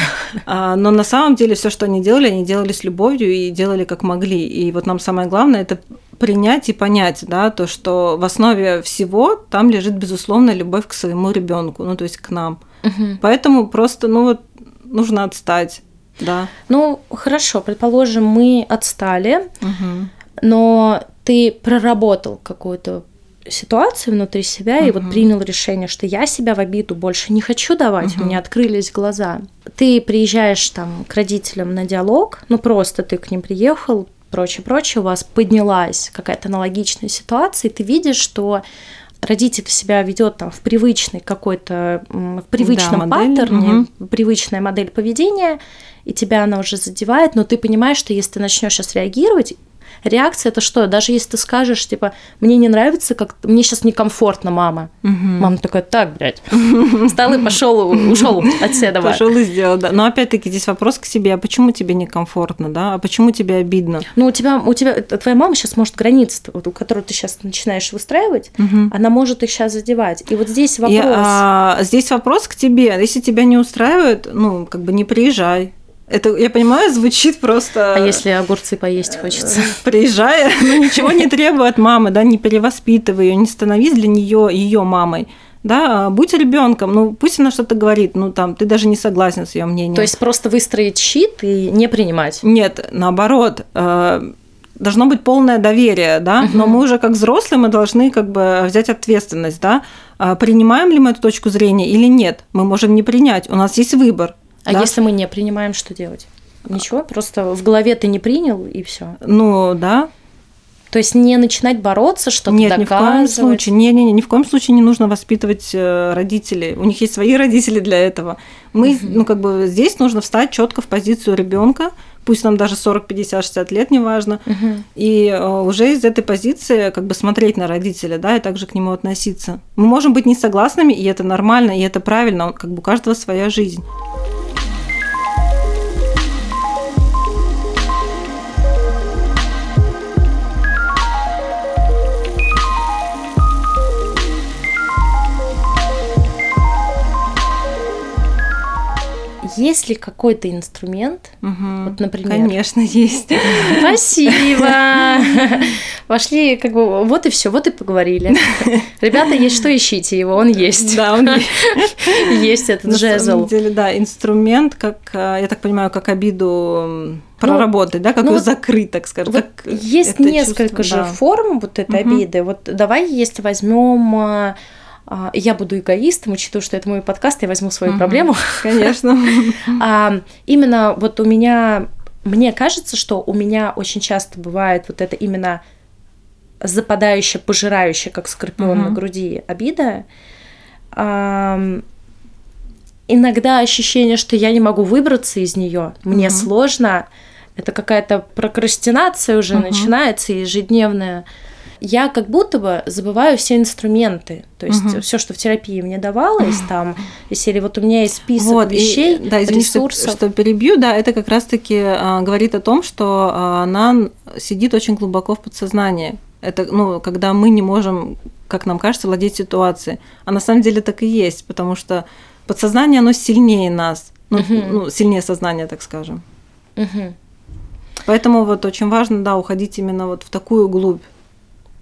Speaker 2: А, но на самом деле все, что они делали, они делали с любовью и делали как могли. И вот нам самое главное это принять и понять, да, то, что в основе всего там лежит безусловно любовь к своему ребенку, ну то есть к нам. Поэтому просто, ну вот, нужно отстать, да.
Speaker 1: Ну хорошо, предположим, мы отстали, но ты проработал какую-то ситуацию внутри себя uh-huh. и вот принял решение, что я себя в обиду больше не хочу давать, uh-huh. у меня открылись глаза. Ты приезжаешь там к родителям на диалог, ну просто ты к ним приехал, прочее, прочее, у вас поднялась какая-то аналогичная ситуация, и ты видишь, что родитель себя ведет там в привычный какой-то в привычном да, паттерне, угу. привычная модель поведения, и тебя она уже задевает, но ты понимаешь, что если ты начнешь сейчас реагировать, реакция это что? Даже если ты скажешь, типа, мне не нравится, как мне сейчас некомфортно, мама. Угу. Мама такая, так, блядь, встал и пошел, ушел от седова.
Speaker 2: Пошел и сделал, да. Но опять-таки здесь вопрос к себе, а почему тебе некомфортно, да? А почему тебе обидно?
Speaker 1: Ну, у тебя, у тебя, твоя мама сейчас может границы, вот, которую ты сейчас начинаешь выстраивать, угу. она может их сейчас задевать. И вот здесь вопрос. И,
Speaker 2: а, здесь вопрос к тебе. Если тебя не устраивает, ну, как бы не приезжай это, я понимаю, звучит просто...
Speaker 1: А если огурцы поесть хочется?
Speaker 2: Приезжая, ну ничего не требуй от мамы, да, не перевоспитывай ее, не становись для нее ее мамой. Да, а будь ребенком, ну пусть она что-то говорит, ну там ты даже не согласен с ее мнением.
Speaker 1: То есть просто выстроить щит и не принимать?
Speaker 2: Нет, наоборот, э, должно быть полное доверие, да, но мы уже как взрослые мы должны как бы взять ответственность, да, а принимаем ли мы эту точку зрения или нет, мы можем не принять, у нас есть выбор,
Speaker 1: а да? если мы не принимаем, что делать? Ничего, просто в голове ты не принял и все.
Speaker 2: Ну да.
Speaker 1: То есть не начинать бороться, что-то
Speaker 2: Нет, доказывать. ни в коем случае. Не, не, не, ни в коем случае не нужно воспитывать э, родителей. У них есть свои родители для этого. Мы, угу. ну как бы здесь нужно встать четко в позицию ребенка, пусть нам даже 40, 50, 60 лет, неважно, угу. и э, уже из этой позиции как бы смотреть на родителя, да, и также к нему относиться. Мы можем быть не согласными, и это нормально, и это правильно, как бы у каждого своя жизнь.
Speaker 1: Есть ли какой-то инструмент?
Speaker 2: Угу, вот, например. Конечно, есть.
Speaker 1: Спасибо. Пошли, как бы, вот и все, вот и поговорили. Ребята, есть что ищите его, он есть.
Speaker 2: Да, он есть.
Speaker 1: Есть этот жезл. На
Speaker 2: самом деле, да, инструмент, как, э, я так понимаю, как обиду проработать, ну, да, как ну, ее закрыть, так скажем. Вот как
Speaker 1: есть несколько чувство, же да. форм вот этой угу. обиды. Вот давай, если возьмем э, я буду эгоистом, учитывая, что это мой подкаст, я возьму свою угу, проблему.
Speaker 2: Конечно.
Speaker 1: а, именно вот у меня, мне кажется, что у меня очень часто бывает вот это именно западающая, пожирающая, как скорпион угу. на груди, обида. А, иногда ощущение, что я не могу выбраться из нее, мне угу. сложно. Это какая-то прокрастинация уже угу. начинается ежедневная я как будто бы забываю все инструменты. То есть угу. все, что в терапии мне давалось, там, если вот у меня есть список вот, вещей, и,
Speaker 2: да, извините, ресурсов. Что, что перебью, да, это как раз-таки а, говорит о том, что а, она сидит очень глубоко в подсознании. Это, ну, когда мы не можем, как нам кажется, владеть ситуацией. А на самом деле так и есть, потому что подсознание, оно сильнее нас, ну, угу. ну сильнее сознания, так скажем. Угу. Поэтому вот очень важно, да, уходить именно вот в такую глубь.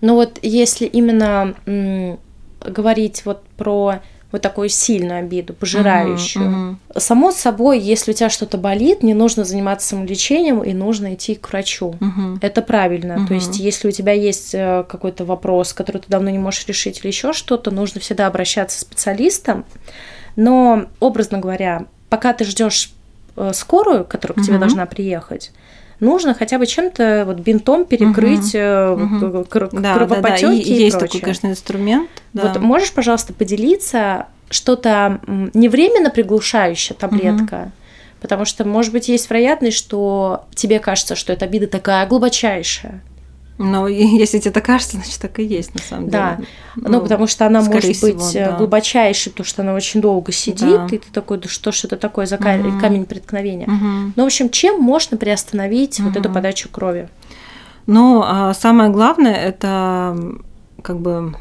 Speaker 1: Но вот если именно м, говорить вот про вот такую сильную обиду, пожирающую. Uh-huh, uh-huh. Само собой, если у тебя что-то болит, не нужно заниматься самолечением и нужно идти к врачу. Uh-huh. Это правильно. Uh-huh. То есть, если у тебя есть э, какой-то вопрос, который ты давно не можешь решить или еще что-то, нужно всегда обращаться к специалистам. Но, образно говоря, пока ты ждешь э, скорую, которая к тебе
Speaker 2: Мгм.
Speaker 1: должна приехать, нужно хотя бы чем-то вот бинтом перекрыть э,
Speaker 2: Мгм.
Speaker 1: вот, кр-
Speaker 2: Да, да, да.
Speaker 1: кровопотёки
Speaker 2: И
Speaker 1: и
Speaker 2: есть
Speaker 1: прочее.
Speaker 2: такой, конечно, инструмент. да.
Speaker 1: Вот можешь, пожалуйста, поделиться что-то не временно приглушающая таблетка, потому что, может быть, есть вероятность, что тебе кажется, что эта обида такая глубочайшая.
Speaker 2: Но если тебе так кажется, значит, так и есть на самом
Speaker 1: Да.
Speaker 2: деле.
Speaker 1: Ну, потому что она может быть
Speaker 2: всего,
Speaker 1: э,
Speaker 2: да.
Speaker 1: глубочайшей, потому что она очень долго сидит,
Speaker 2: Да.
Speaker 1: и ты такой, да что ж это такое за
Speaker 2: Мгм.
Speaker 1: камень преткновения.
Speaker 2: Мгм.
Speaker 1: Ну, в общем, чем можно приостановить вот эту подачу крови?
Speaker 2: Ну, а самое главное это как бы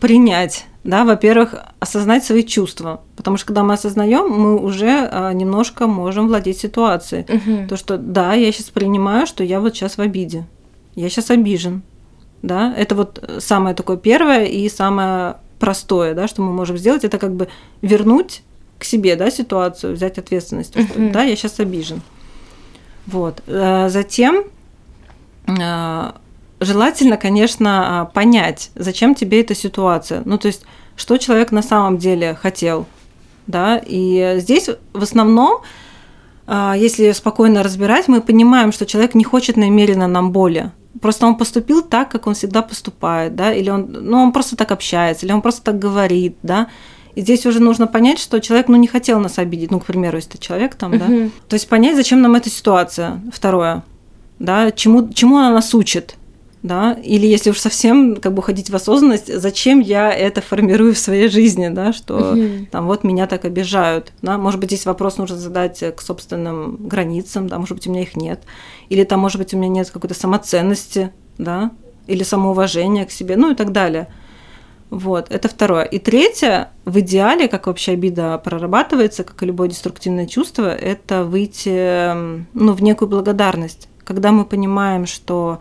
Speaker 2: принять, да, во-первых, осознать свои чувства, потому что когда мы осознаем, мы уже а, немножко можем владеть ситуацией.
Speaker 1: Мгм.
Speaker 2: То, что да, я сейчас принимаю, что я вот сейчас в обиде, я сейчас обижен, да, это вот самое такое первое и самое простое, да, что мы можем сделать, это как бы вернуть к себе, да, ситуацию, взять ответственность, что, да, я сейчас обижен. Вот. Э, Затем э, желательно, конечно, а, понять, зачем тебе эта ситуация. Ну, то есть, что человек на самом деле хотел, да, и здесь в основном, а, если спокойно разбирать, мы понимаем, что человек не хочет намеренно нам боли. Просто он поступил так, как он всегда поступает, да, или он, ну, он просто так общается, или он просто так говорит, да. И здесь уже нужно понять, что человек, ну, не хотел нас обидеть, ну, к примеру, если это человек там, да.
Speaker 1: Мгм.
Speaker 2: То есть понять, зачем нам эта ситуация. Второе, да, чему, чему она нас учит, да, или если уж совсем как бы ходить в осознанность, зачем я это формирую в своей жизни, да, что
Speaker 1: Мгм.
Speaker 2: там вот меня так обижают, да, может быть, здесь вопрос нужно задать к собственным границам, да, может быть, у меня их нет, или там, может быть, у меня нет какой-то самоценности, да, или самоуважения к себе, ну и так далее. Вот, это второе. И третье, в идеале, как вообще обида прорабатывается, как и любое деструктивное чувство, это выйти ну, в некую благодарность. Когда мы понимаем, что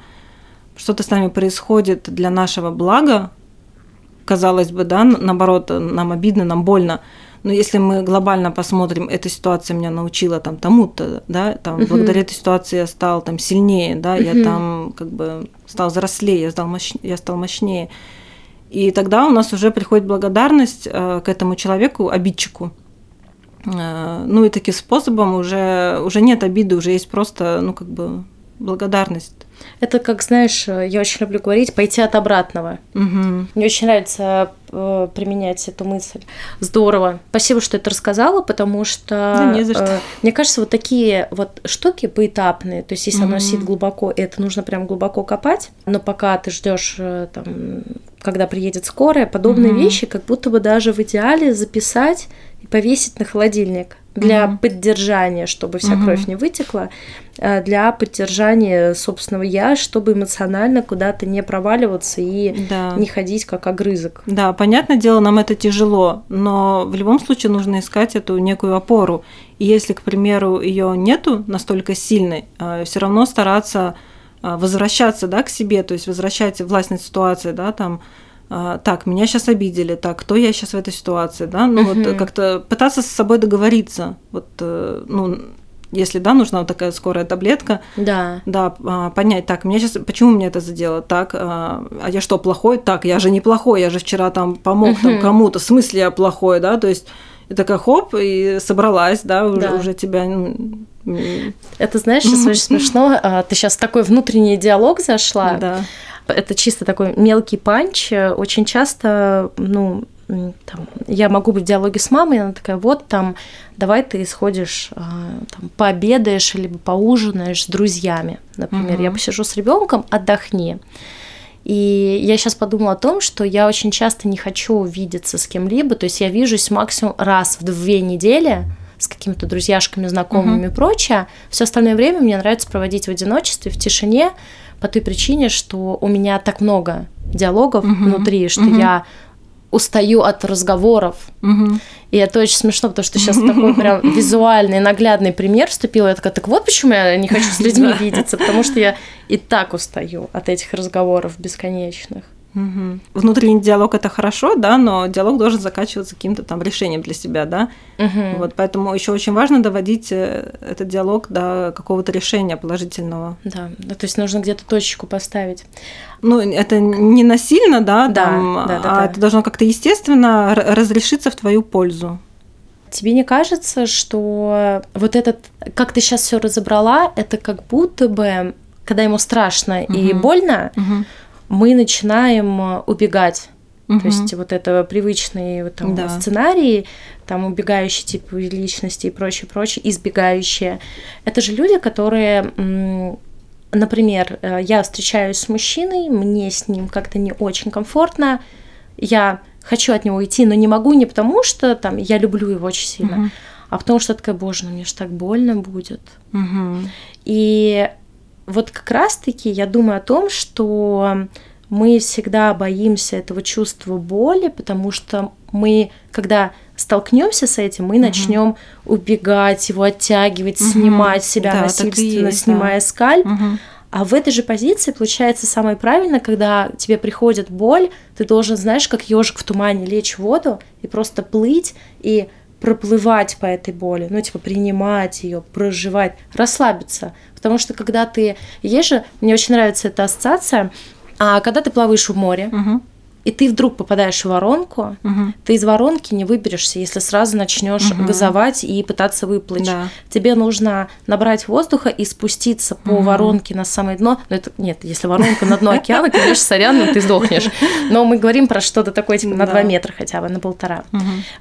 Speaker 2: что-то с нами происходит для нашего блага, казалось бы, да, наоборот, нам обидно, нам больно, но если мы глобально посмотрим, эта ситуация меня научила там тому-то, да, там
Speaker 1: Мгм.
Speaker 2: благодаря этой ситуации я стал там сильнее, да, я
Speaker 1: Мгм.
Speaker 2: там как бы стал взрослее, я стал, мощ... я стал мощнее. И тогда у нас уже приходит благодарность э, к этому человеку, обидчику. Э, ну и таким способом уже, уже нет обиды, уже есть просто, ну как бы благодарность.
Speaker 1: Это, как знаешь, э, я очень люблю говорить, пойти от обратного.
Speaker 2: Мгм.
Speaker 1: Мне очень нравится э, применять эту мысль. Здорово. Спасибо, что это рассказала, потому что
Speaker 2: Да не за что.
Speaker 1: э, мне кажется, вот такие вот штуки поэтапные, то есть если оно
Speaker 2: Мгм.
Speaker 1: сидит глубоко, это нужно прям глубоко копать, но пока ты ждешь там, когда приедет скорая, подобные
Speaker 2: Мгм.
Speaker 1: вещи, как будто бы даже в идеале записать и повесить на холодильник для
Speaker 2: Мгм.
Speaker 1: поддержания, чтобы вся
Speaker 2: Мгм.
Speaker 1: кровь не вытекла, э, для поддержания собственного я, чтобы эмоционально куда-то не проваливаться и
Speaker 2: Да.
Speaker 1: не ходить как огрызок.
Speaker 2: Да, понятное дело, нам это тяжело, но в любом случае нужно искать эту некую опору. И если, к примеру, ее нету настолько сильной, все равно стараться а, возвращаться да, к себе, то есть возвращать власть над ситуацией, да, там, так, меня сейчас обидели, так, кто я сейчас в этой ситуации, да, ну вот
Speaker 1: Мгм.
Speaker 2: как-то пытаться с собой договориться, вот, э, ну, если, да, нужна вот такая скорая таблетка,
Speaker 1: Да.
Speaker 2: да, а, понять, так, меня сейчас, почему мне это задело? Так, а а я что, плохой? Так, я же не плохой, я же вчера там помог там кому-то, в смысле я плохой, да, то есть и такая хоп, и собралась, да, уже,
Speaker 1: Да.
Speaker 2: уже тебя... ну,
Speaker 1: Это, знаешь, сейчас очень смешно. а, Ты сейчас в такой внутренний диалог зашла.
Speaker 2: Да.
Speaker 1: Это чисто такой мелкий панч. Очень часто, ну, там, я могу быть в диалоге с мамой, и она такая, вот там, давай ты сходишь, а, там, пообедаешь или поужинаешь с друзьями, например.
Speaker 2: Мгм.
Speaker 1: Я посижу с ребенком, отдохни. И я сейчас подумала о том, что я очень часто не хочу видеться с кем-либо, то есть я вижусь максимум раз в две недели с какими-то друзьяшками, знакомыми и прочее. Все остальное время мне нравится проводить в одиночестве, в тишине, по той причине, что у меня так много диалогов
Speaker 2: Мгм.
Speaker 1: внутри, что
Speaker 2: Мгм.
Speaker 1: я устаю от разговоров.
Speaker 2: Мгм.
Speaker 1: И это очень смешно, потому что сейчас такой прям визуальный, наглядный пример вступил. Я такая, так вот почему я не хочу с людьми видеться, потому что я и так устаю от этих разговоров бесконечных.
Speaker 2: Мгм. Внутренний диалог это хорошо, да, но диалог должен заканчиваться каким-то там решением для себя, да.
Speaker 1: Мгм.
Speaker 2: Вот поэтому еще очень важно доводить э, этот диалог до какого-то решения положительного.
Speaker 1: Да, ну, то есть нужно где-то точечку поставить.
Speaker 2: Ну, это не насильно, да,
Speaker 1: Да,
Speaker 2: там,
Speaker 1: да, да,
Speaker 2: а
Speaker 1: да.
Speaker 2: это должно как-то естественно разрешиться в твою пользу.
Speaker 1: Тебе не кажется, что вот этот, как ты сейчас все разобрала, это как будто бы, когда ему страшно угу. и больно, угу. Мы начинаем убегать. Угу. То есть вот это привычные вот, там, да. сценарии, там убегающие типа личности и прочее, прочее, избегающие. Это же люди, которые например, э, я встречаюсь с мужчиной, мне с ним как-то не очень комфортно, я хочу от него уйти, но не могу не потому, что там я люблю его очень сильно, угу. а потому что такая, боже, ну мне же так больно будет. Угу. И вот как раз-таки я думаю о том, что мы всегда боимся этого чувства боли, потому что мы, когда столкнемся с этим, мы угу. начнем убегать, его оттягивать, угу. снимать себя да, насильственно, есть, снимая да. скальп. Угу. А в этой же позиции получается самое правильное, когда тебе приходит боль, ты должен, знаешь, как ежик в тумане лечь в воду и просто плыть и проплывать по этой боли, ну, типа, принимать ее, проживать, расслабиться. Потому что когда ты ешь, мне очень нравится эта ассоциация, а когда ты плаваешь в море, угу и ты вдруг попадаешь в воронку, угу. ты из воронки не выберешься, если сразу начнешь угу. газовать и пытаться выплыть. Да. Тебе нужно набрать воздуха и спуститься по угу. воронке на самое дно. Ну, это нет, если воронка на дно океана, конечно, сорян, ну, ты сдохнешь. Но мы говорим про что-то такое, типа на да. 2 метра хотя бы, на полтора.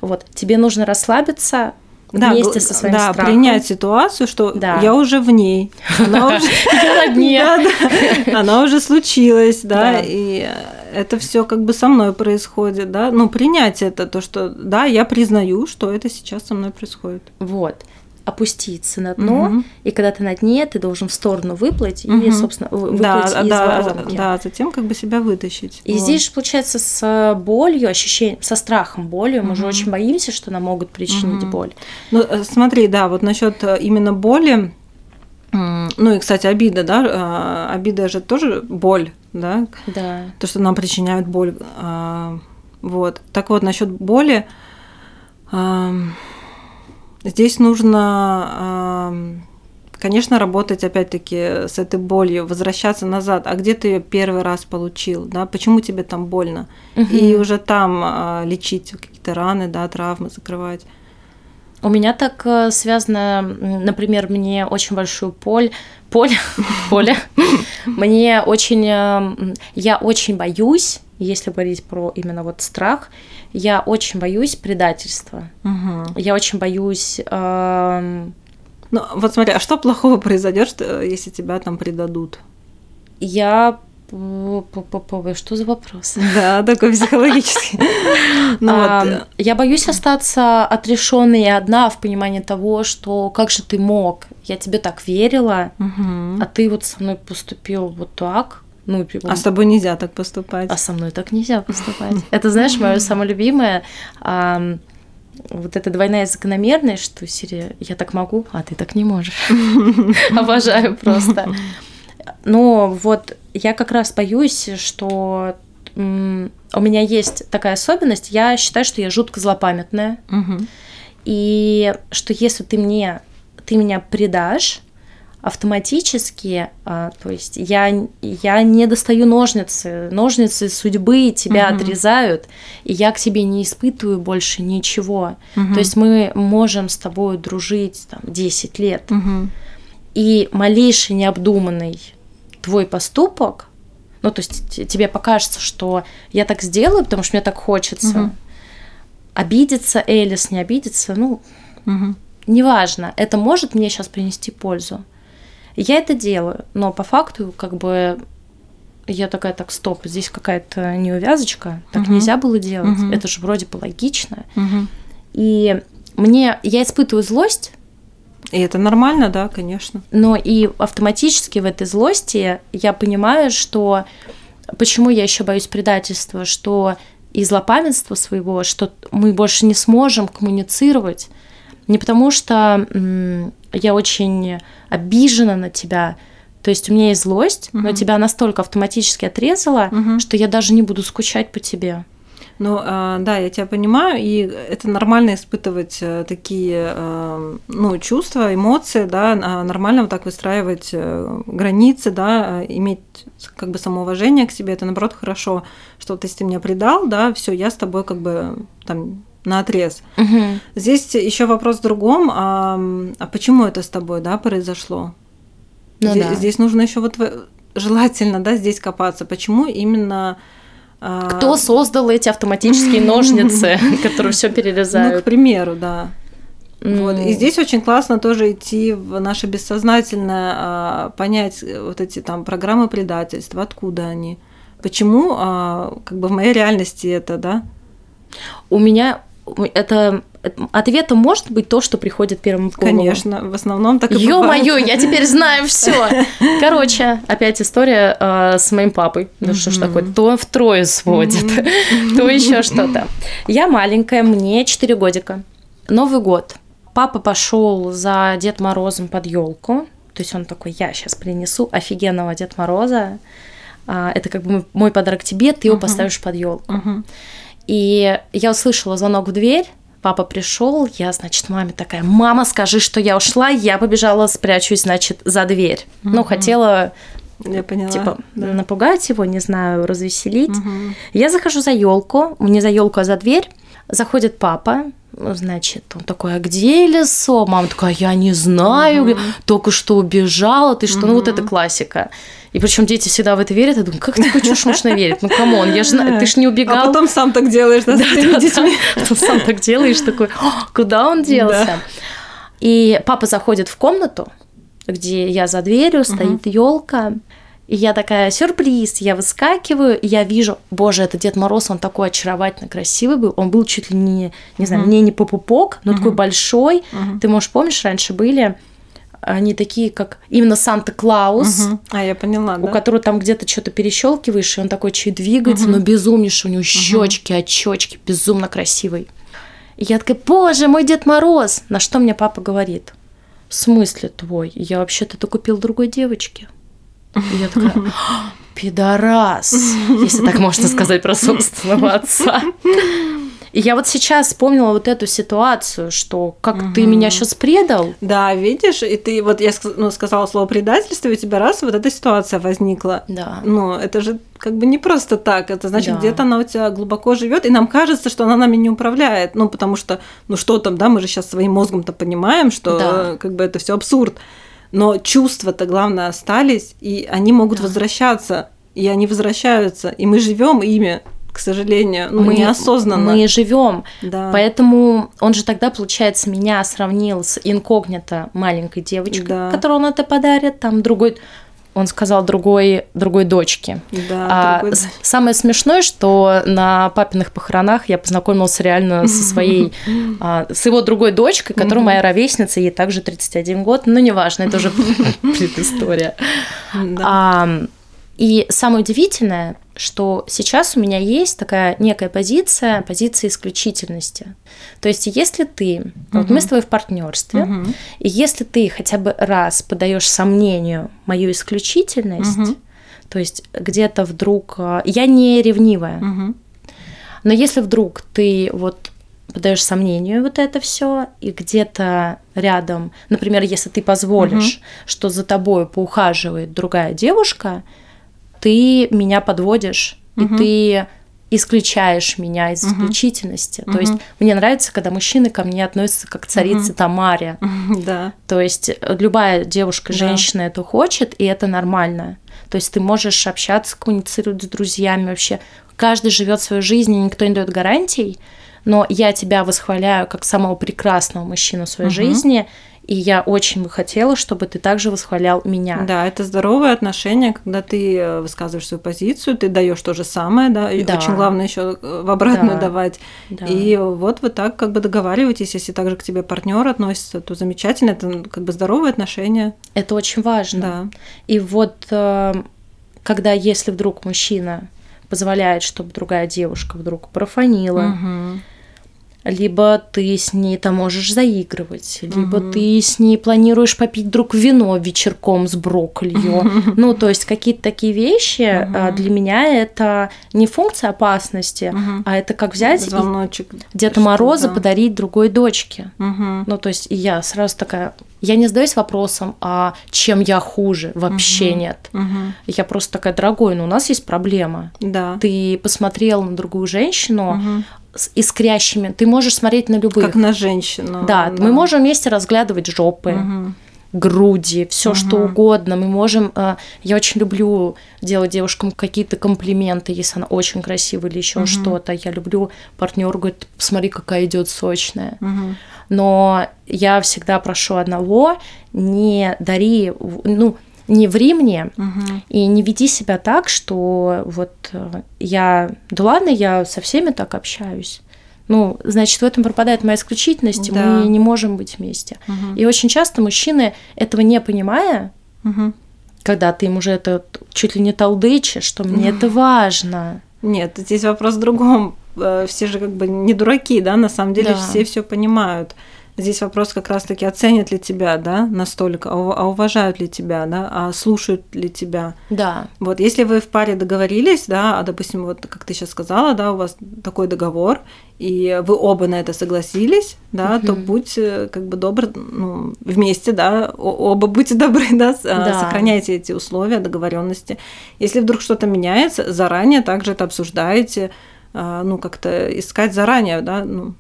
Speaker 1: Вот, тебе нужно расслабиться, да, вместе со своим
Speaker 2: да,
Speaker 1: страхом.
Speaker 2: принять ситуацию, что да. я уже в ней.
Speaker 1: Она уже, я на дне.
Speaker 2: Она уже случилась, да, и это все как бы со мной происходит, да. Ну, принять это, то, что да, я признаю, что это сейчас со мной происходит.
Speaker 1: Вот опуститься на дно, угу. и когда ты на дне, ты должен в сторону выплыть угу. и, собственно, выплыть да, из
Speaker 2: да,
Speaker 1: воронки.
Speaker 2: Да, затем как бы себя вытащить.
Speaker 1: И вот. здесь же, получается, с болью, ощущением, со страхом болью, угу. мы же очень боимся, что нам могут причинить угу. боль.
Speaker 2: Ну, э, смотри, да, вот насчет э, именно боли, ну и, кстати, обида, да, а, обида же тоже боль, да?
Speaker 1: Да.
Speaker 2: То, что нам причиняют боль. А, вот. Так вот, насчет боли, Здесь нужно, конечно, работать опять-таки с этой болью, возвращаться назад. А где ты ее первый раз получил, да? Почему тебе там больно? Угу. И уже там а, лечить какие-то раны, да, травмы закрывать.
Speaker 1: У меня так э, связано, например, мне очень большую поль, поле, поле, мне очень, э, я очень боюсь, если говорить про именно вот страх, я очень боюсь предательства. Угу. Я очень боюсь. Э...
Speaker 2: Ну, вот смотри, а что плохого произойдет, если тебя там предадут?
Speaker 1: Я что за вопрос?
Speaker 2: Да, такой психологический.
Speaker 1: Ну, а, вот. Я боюсь остаться отрешенной и одна в понимании того, что как же ты мог? Я тебе так верила, угу. а ты вот со мной поступил вот так.
Speaker 2: Ну, а с тобой нельзя так поступать.
Speaker 1: А со мной так нельзя поступать. Это, знаешь, мое самое любимое. вот эта двойная закономерность, что Сирия, я так могу, а ты так не можешь. Обожаю просто. Но вот я как раз боюсь, что у меня есть такая особенность. Я считаю, что я жутко злопамятная. И что если ты мне ты меня предашь, автоматически, а, то есть я, я не достаю ножницы, ножницы судьбы тебя угу. отрезают, и я к тебе не испытываю больше ничего. Угу. То есть мы можем с тобой дружить там, 10 лет, угу. и малейший необдуманный твой поступок, ну, то есть тебе покажется, что я так сделаю, потому что мне так хочется. Угу. Обидится Элис, не обидится, ну, угу. неважно. Это может мне сейчас принести пользу. Я это делаю, но по факту как бы я такая, так, стоп, здесь какая-то неувязочка, так угу. нельзя было делать, угу. это же вроде бы логично. Угу. И мне, я испытываю злость.
Speaker 2: И это нормально, да, конечно.
Speaker 1: Но и автоматически в этой злости я понимаю, что почему я еще боюсь предательства, что и злопамятства своего, что мы больше не сможем коммуницировать, не потому что я очень обижена на тебя, то есть у меня есть злость, угу. но тебя настолько автоматически отрезала, угу. что я даже не буду скучать по тебе.
Speaker 2: Ну, а, да, я тебя понимаю, и это нормально испытывать э, такие, э, ну, чувства, эмоции, да, а нормально вот так выстраивать э, границы, да, иметь как бы самоуважение к себе, это наоборот хорошо, что вот если ты меня предал, да, все, я с тобой как бы там на отрез.
Speaker 1: Угу.
Speaker 2: Здесь еще вопрос в другом. А, а почему это с тобой, да, произошло?
Speaker 1: Ну
Speaker 2: здесь,
Speaker 1: да.
Speaker 2: здесь нужно еще вот желательно, да, здесь копаться. Почему именно а,
Speaker 1: Кто создал эти автоматические ножницы, которые все
Speaker 2: Ну, к
Speaker 1: перерезают?
Speaker 2: примеру, да. Вот. И здесь очень классно тоже идти в наше бессознательное, а, понять вот эти там программы предательства, откуда они, почему, а, как бы в моей реальности это, да?
Speaker 1: У меня это ответом может быть то, что приходит первым в голову.
Speaker 2: Конечно, в основном так и.
Speaker 1: Ё-моё, я теперь знаю все. Короче, опять история э, с моим папой. Ну что ж такое, то втрое сводит, то еще что-то. Я маленькая, мне 4 годика. Новый год. Папа пошел за Дед Морозом под елку. То есть он такой, я сейчас принесу офигенного Дед Мороза. А, Это как бы мой- подарок тебе, ты его
Speaker 2: Мгм.
Speaker 1: поставишь под елку.
Speaker 2: Мгм.
Speaker 1: И я услышала звонок в дверь, папа пришел, я, значит, маме такая, мама, скажи, что я ушла, я побежала, спрячусь, значит, за дверь. Ну,
Speaker 2: Мгм.
Speaker 1: хотела,
Speaker 2: Я поняла.
Speaker 1: типа,
Speaker 2: да.
Speaker 1: напугать его, не знаю, развеселить.
Speaker 2: Мгм.
Speaker 1: Я захожу за елку, не за елку, а за дверь. Заходит папа, ну, значит, он такой, а где Лесо? Мама такая, я не знаю,
Speaker 2: Мгм.
Speaker 1: только что убежала, ты что? Ну, вот это классика. И причем дети всегда в это верят. Я думаю, как такой чушь можно верить? Ну, come on, я же ты ж не убегал.
Speaker 2: А потом сам так делаешь, да, с твоими детьми.
Speaker 1: Ты сам так делаешь, такой, «О, куда он делся? И папа заходит в комнату, где я за дверью, стоит елка. И я такая, сюрприз, я выскакиваю, и я вижу, боже, это Дед Мороз, он такой очаровательно красивый был, он был чуть ли не, не знаю,
Speaker 2: Мгм.
Speaker 1: мне не по пупок, но такой
Speaker 2: Мгм.
Speaker 1: большой.
Speaker 2: Мгм.
Speaker 1: Ты, можешь, помнишь, раньше были они такие, как именно Санта-Клаус,
Speaker 2: Мгм. А, я поняла,
Speaker 1: у
Speaker 2: да.
Speaker 1: которого там где-то что-то перещелкиваешь, и он такой чуть двигается,
Speaker 2: Мгм.
Speaker 1: но безумнейший, у него щечки, очечки, безумно красивый. И я такая, боже, мой Дед Мороз! На что мне папа говорит? В смысле твой? Я вообще-то это купил другой девочке. И я такая, «А, пидорас, если так можно сказать про собственного отца. И я вот сейчас вспомнила вот эту ситуацию, что как ты
Speaker 2: Мгм.
Speaker 1: меня сейчас предал.
Speaker 2: Да, видишь, и ты вот я ну, сказала слово предательство, и у тебя раз вот эта ситуация возникла.
Speaker 1: Да.
Speaker 2: Ну, это же как бы не просто так. Это значит,
Speaker 1: Да.
Speaker 2: где-то она у тебя глубоко живет, и нам кажется, что она нами не управляет. Ну, потому что, ну что там, да, мы же сейчас своим мозгом-то понимаем, что
Speaker 1: Да.
Speaker 2: как бы это все абсурд. Но чувства-то, главное, остались, и они могут
Speaker 1: Да.
Speaker 2: возвращаться, и они возвращаются, и мы живем ими, к сожалению, ну, неосознанно.
Speaker 1: Мы живем
Speaker 2: Да.
Speaker 1: Поэтому он же тогда, получается, меня сравнил с инкогнито маленькой девочкой,
Speaker 2: Да.
Speaker 1: которую он это подарит, там другой, он сказал другой, другой дочке.
Speaker 2: Да,
Speaker 1: А
Speaker 2: другой-
Speaker 1: самое смешное, что на папиных похоронах я познакомился реально со своей, а, с его другой дочкой, которая моя ровесница, ей также 31 год, но неважно, это уже предыстория.
Speaker 2: Да.
Speaker 1: И самое удивительное, что сейчас у меня есть такая некая позиция, позиция исключительности. То есть, если ты, вот мы с тобой в партнерстве,
Speaker 2: Мгм.
Speaker 1: и если ты хотя бы раз подаешь сомнению мою исключительность,
Speaker 2: Мгм.
Speaker 1: то есть где-то вдруг а, я не ревнивая,
Speaker 2: Мгм.
Speaker 1: но если вдруг ты вот подаешь сомнению вот это все, и где-то рядом, например, если ты позволишь, что за тобой поухаживает другая девушка, ты меня подводишь,
Speaker 2: Мгм.
Speaker 1: и ты исключаешь меня из
Speaker 2: Мгм.
Speaker 1: исключительности. То
Speaker 2: Мгм.
Speaker 1: есть мне нравится, когда мужчины ко мне относятся как к царице
Speaker 2: Мгм.
Speaker 1: Тамаре.
Speaker 2: Да.
Speaker 1: То есть э, любая девушка,
Speaker 2: Да.
Speaker 1: женщина это хочет, и это нормально. То есть ты можешь общаться, коммуницировать с друзьями вообще. Каждый живет свою жизнь, и никто не дает гарантий. Но я тебя восхваляю как самого прекрасного мужчину в своей
Speaker 2: Мгм.
Speaker 1: жизни, и я очень бы хотела, чтобы ты также восхвалял меня.
Speaker 2: Да, это здоровое отношение, когда ты э, высказываешь свою позицию, ты даешь то же самое, да, и
Speaker 1: Да.
Speaker 2: очень главное еще в обратную
Speaker 1: Да.
Speaker 2: давать.
Speaker 1: Да.
Speaker 2: И вот вы так как бы договариваетесь, если также к тебе партнер относится, то замечательно, это как бы здоровое отношение.
Speaker 1: Это очень важно.
Speaker 2: Да.
Speaker 1: И вот э, когда если вдруг мужчина позволяет, чтобы другая девушка вдруг профанила,
Speaker 2: Мгм.
Speaker 1: Либо ты с ней там можешь заигрывать, либо
Speaker 2: Мгм.
Speaker 1: ты с ней планируешь попить вдруг вино вечерком с брокколью. Ну, то есть какие-то такие вещи
Speaker 2: Мгм.
Speaker 1: для меня это не функция опасности,
Speaker 2: Мгм.
Speaker 1: а это как взять
Speaker 2: Звоночек.
Speaker 1: Деда Мороза
Speaker 2: да.
Speaker 1: подарить другой дочке.
Speaker 2: Мгм.
Speaker 1: Ну, то есть и я сразу такая, я не задаюсь вопросом, а чем я хуже? Вообще
Speaker 2: Мгм.
Speaker 1: нет.
Speaker 2: Мгм.
Speaker 1: Я просто такая, дорогой, ну у нас есть проблема.
Speaker 2: Да.
Speaker 1: Ты посмотрел на другую женщину,
Speaker 2: Мгм.
Speaker 1: С искрящими. Ты можешь смотреть на любых.
Speaker 2: Как на женщину.
Speaker 1: Да, мы можем вместе разглядывать жопы.
Speaker 2: Мгм.
Speaker 1: груди, все что
Speaker 2: Мгм.
Speaker 1: угодно. Мы можем. э, Я очень люблю делать девушкам какие-то комплименты, если она очень красивая или еще
Speaker 2: Мгм.
Speaker 1: что-то. Я люблю партнер говорит, посмотри, какая идет сочная.
Speaker 2: Мгм.
Speaker 1: Но я всегда прошу одного: не дари, ну, не ври мне
Speaker 2: Мгм.
Speaker 1: и не веди себя так, что вот э, я, да ладно, я со всеми так общаюсь. Ну, значит, в этом пропадает моя исключительность,
Speaker 2: Да.
Speaker 1: мы не можем быть вместе.
Speaker 2: Мгм.
Speaker 1: И очень часто мужчины, этого не понимая,
Speaker 2: Мгм.
Speaker 1: когда ты им уже это чуть ли не толдычишь, что мне это важно.
Speaker 2: Нет, здесь вопрос в другом. Э, Все же как бы не дураки, да, на самом деле
Speaker 1: Да.
Speaker 2: все все понимают. Здесь вопрос как раз-таки, оценят ли тебя, да, настолько, а а уважают ли тебя, да, а слушают ли тебя.
Speaker 1: Да,
Speaker 2: Вот, если вы в паре договорились, да, а, допустим, вот как ты сейчас сказала, да, у вас такой договор, и вы оба на это согласились, да, то
Speaker 1: Мгм.
Speaker 2: будь э, как бы добр, ну, вместе, да, оба будьте добры, да, а,
Speaker 1: Да.
Speaker 2: сохраняйте эти условия, договоренности. Если вдруг что-то меняется, заранее также это обсуждаете, а, ну, как-то искать заранее, да, ну,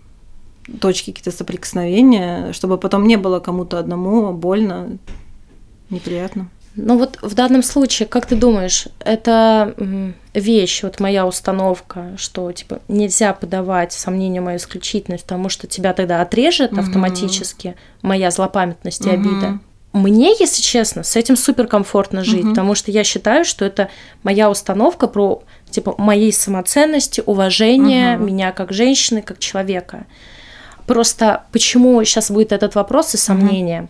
Speaker 2: точки какие-то соприкосновения, чтобы потом не было кому-то одному больно, неприятно.
Speaker 1: Ну вот в данном случае, как ты думаешь, это вещь, вот моя установка, что типа нельзя подавать сомнению мою исключительность, потому что тебя тогда отрежет
Speaker 2: Мгм.
Speaker 1: автоматически моя злопамятность и
Speaker 2: Мгм.
Speaker 1: обида. Мне, если честно, с этим супер комфортно жить,
Speaker 2: Мгм.
Speaker 1: потому что я считаю, что это моя установка про типа моей самоценности, уважения
Speaker 2: Мгм.
Speaker 1: меня как женщины, как человека. Просто почему сейчас будет этот вопрос и сомнения?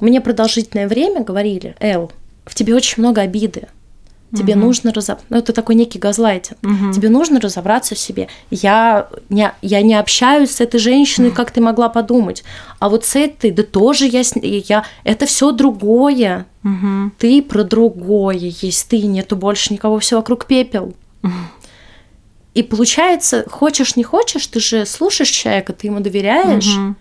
Speaker 1: Мне продолжительное время говорили, Эл, в тебе очень много обиды. Тебе
Speaker 2: Мгм.
Speaker 1: нужно разобраться. Ну, это такой некий газлайтинг.
Speaker 2: Мгм.
Speaker 1: Тебе нужно разобраться в себе. Я не, я не общаюсь с этой женщиной, как ты могла подумать. А вот с этой, да тоже я... с- я это все другое.
Speaker 2: Мгм.
Speaker 1: Ты про другое. Есть ты, нету больше никого, все вокруг пепел. И получается, хочешь не хочешь, ты же слушаешь человека, ты ему доверяешь,
Speaker 2: Мгм.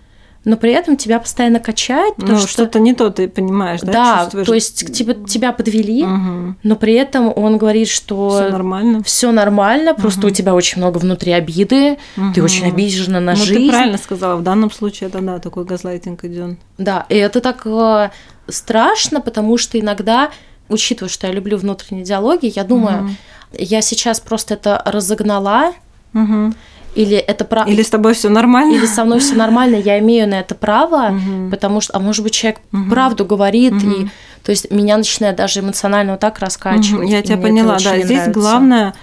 Speaker 1: но при этом тебя постоянно качает, потому
Speaker 2: Ну,
Speaker 1: что
Speaker 2: что-то не то ты понимаешь, да?
Speaker 1: да,
Speaker 2: чувствуешь?
Speaker 1: то есть типа тебя подвели,
Speaker 2: Мгм.
Speaker 1: но при этом он говорит, что
Speaker 2: Всё нормально.
Speaker 1: все нормально, просто у тебя очень много внутри обиды, ты
Speaker 2: Мгм.
Speaker 1: очень обижена на
Speaker 2: ну,
Speaker 1: жизнь.
Speaker 2: ты правильно сказала, в данном случае это да, такой газлайтинг идет.
Speaker 1: Да, и это так э, страшно, потому что иногда, учитывая, что я люблю внутренние диалоги, я думаю,
Speaker 2: Мгм.
Speaker 1: Я сейчас просто это разогнала, или это про...
Speaker 2: Или с тобой все нормально?
Speaker 1: или со мной все нормально, я имею на это право,
Speaker 2: Мгм.
Speaker 1: потому что, а может быть, человек
Speaker 2: Мгм.
Speaker 1: правду говорит, и
Speaker 2: Мгм.
Speaker 1: то есть меня начинает даже эмоционально вот так раскачивать.
Speaker 2: Мгм, Я
Speaker 1: и
Speaker 2: тебя поняла, да. Здесь
Speaker 1: нравится.
Speaker 2: главное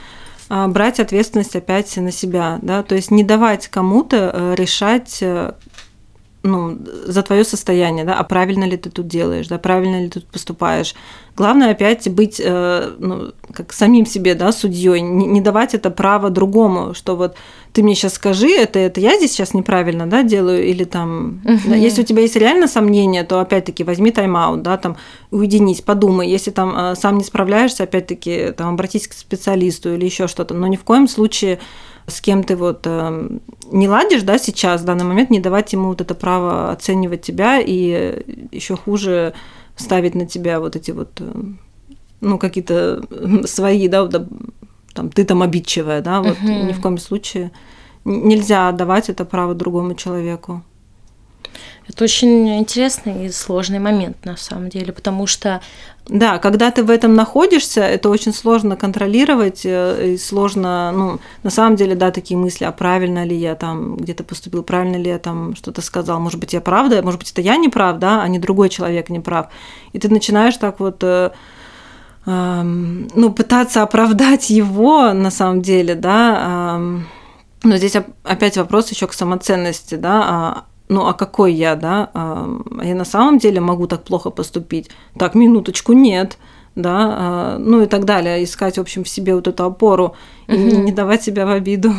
Speaker 2: а, брать ответственность опять на себя, да, то есть не давать кому-то э, решать э, ну, за твое состояние, да, а правильно ли ты тут делаешь, да, правильно ли ты тут поступаешь. Главное опять быть, э, ну, как самим себе, да, судьей, не, не давать это право другому, что вот ты мне сейчас скажи, это, это я здесь сейчас неправильно, да, делаю, или там, да, если у тебя есть реально сомнения, то опять-таки возьми тайм-аут, да, там, уединись, подумай, если там э, сам не справляешься, опять-таки, там, обратись к специалисту или еще что-то, но ни в коем случае с кем ты вот э, не ладишь, да, сейчас, в данный момент, не давать ему вот это право оценивать тебя и еще хуже ставить на тебя вот эти вот, э, ну, какие-то э, свои, да, вот, там, ты там обидчивая, да, вот
Speaker 1: Мгм.
Speaker 2: ни в коем случае нельзя отдавать это право другому человеку.
Speaker 1: Это очень интересный и сложный момент на самом деле, потому что
Speaker 2: Да, когда ты в этом находишься, это очень сложно контролировать, э, и сложно, ну, на самом деле, да, такие мысли, а правильно ли я там где-то поступил, правильно ли я там что-то сказал, может быть, я правда, может быть, это я не прав, да, а не другой человек не прав. И ты начинаешь так вот э, ну, пытаться оправдать его на самом деле, да. но здесь оп- опять вопрос еще к самоценности, да. Ну, а какой я, да? А я на самом деле могу так плохо поступить? Так, минуточку, нет. Да, а, ну и так далее. Искать, в общем, в себе вот эту опору и
Speaker 1: Мгм.
Speaker 2: не давать себя в обиду.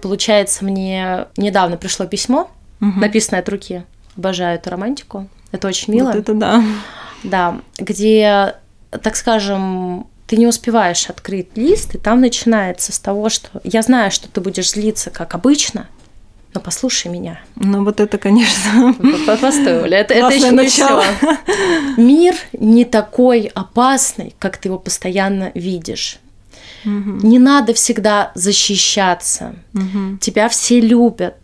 Speaker 1: получается мне недавно пришло письмо,
Speaker 2: Мгм.
Speaker 1: написанное от руки. Обожаю эту романтику. Это очень мило.
Speaker 2: Вот это да.
Speaker 1: Да, где, так скажем, ты не успеваешь открыть лист, и там начинается с того, что я знаю, что ты будешь злиться, как обычно, но послушай меня.
Speaker 2: Ну вот это, конечно.
Speaker 1: Постой, Оля, это, это еще не все. Мир не такой опасный, как ты его постоянно видишь. Угу. Не надо всегда защищаться. Угу. Тебя все любят.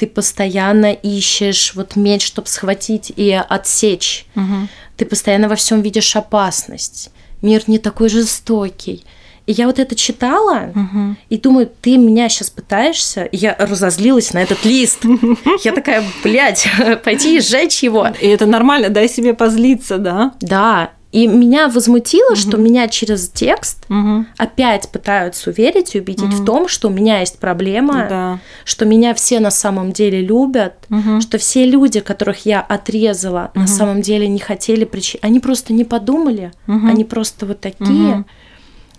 Speaker 1: Ты постоянно ищешь вот меч, чтобы схватить и отсечь. Угу. Ты постоянно во всем видишь опасность мир не такой жестокий. И я вот это читала угу. и думаю, ты меня сейчас пытаешься. И я разозлилась на этот лист. Я такая, блядь, пойти и сжечь его.
Speaker 2: И это нормально, дай себе позлиться, да?
Speaker 1: Да. И меня возмутило, угу. что меня через текст угу. опять пытаются уверить и убедить угу. в том, что у меня есть проблема, да. что меня все на самом деле любят, угу. что все люди, которых я отрезала, угу. на самом деле не хотели причин. Они просто не подумали, угу. они просто вот такие, угу.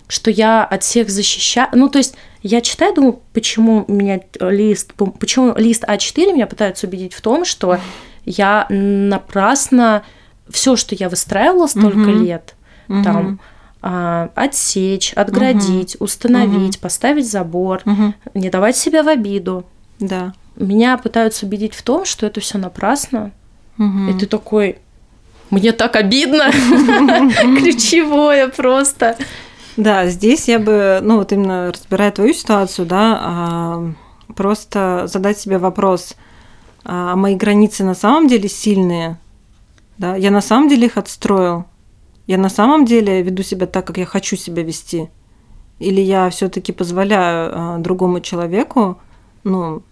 Speaker 1: что я от всех защищаю. Ну, то есть я читаю, думаю, почему меня лист, почему лист А4 меня пытаются убедить в том, что я напрасно все, что я выстраивала столько угу. лет, угу. там а, отсечь, отградить, угу. установить, угу. поставить забор, угу. не давать себя в обиду.
Speaker 2: Да.
Speaker 1: Меня пытаются убедить в том, что это все напрасно. Угу. И ты такой, мне так обидно, ключевое просто.
Speaker 2: Да, здесь я бы, ну вот именно разбирая твою ситуацию, да, а, просто задать себе вопрос, а мои границы на самом деле сильные, да, я на самом деле их отстроил. Я на самом деле веду себя так, как я хочу себя вести. Или я все-таки позволяю а, другому человеку, ну,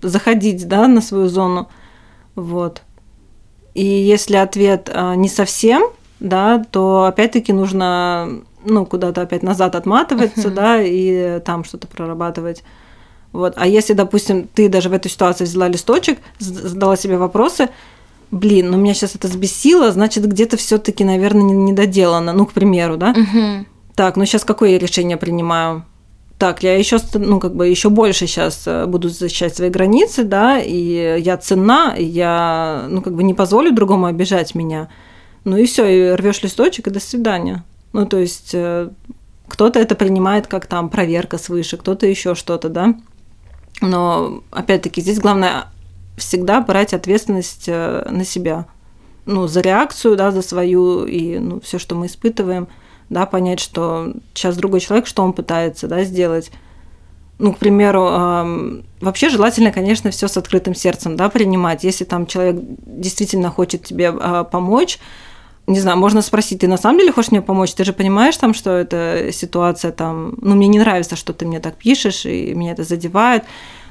Speaker 2: заходить, да, на свою зону, вот. И если ответ а, не совсем, да, то опять-таки нужно, ну, куда-то опять назад отматываться, uh-huh. да, и там что-то прорабатывать. Вот. А если, допустим, ты даже в этой ситуации взяла листочек, задала себе вопросы, блин, ну меня сейчас это взбесило, значит, где-то все-таки, наверное, не, не доделано. Ну, к примеру, да?
Speaker 1: Угу.
Speaker 2: Так, ну сейчас какое я решение принимаю? Так, я еще, ну, как бы еще больше сейчас э, буду защищать свои границы, да, и я ценна, я, ну, как бы не позволю другому обижать меня. Ну и все, и рвешь листочек, и до свидания. Ну, то есть э, кто-то это принимает как там проверка свыше, кто-то еще что-то, да. Но опять-таки здесь главное всегда брать ответственность э, на себя. Ну, за реакцию, да, за свою и ну, все, что мы испытываем, да, понять, что сейчас другой человек, что он пытается, да, сделать. Ну, к примеру, э, вообще желательно, конечно, все с открытым сердцем, да, принимать. Если там человек действительно хочет тебе э, помочь, не знаю, можно спросить, ты на самом деле хочешь мне помочь? Ты же понимаешь там, что эта ситуация там, ну, мне не нравится, что ты мне так пишешь, и меня это задевает.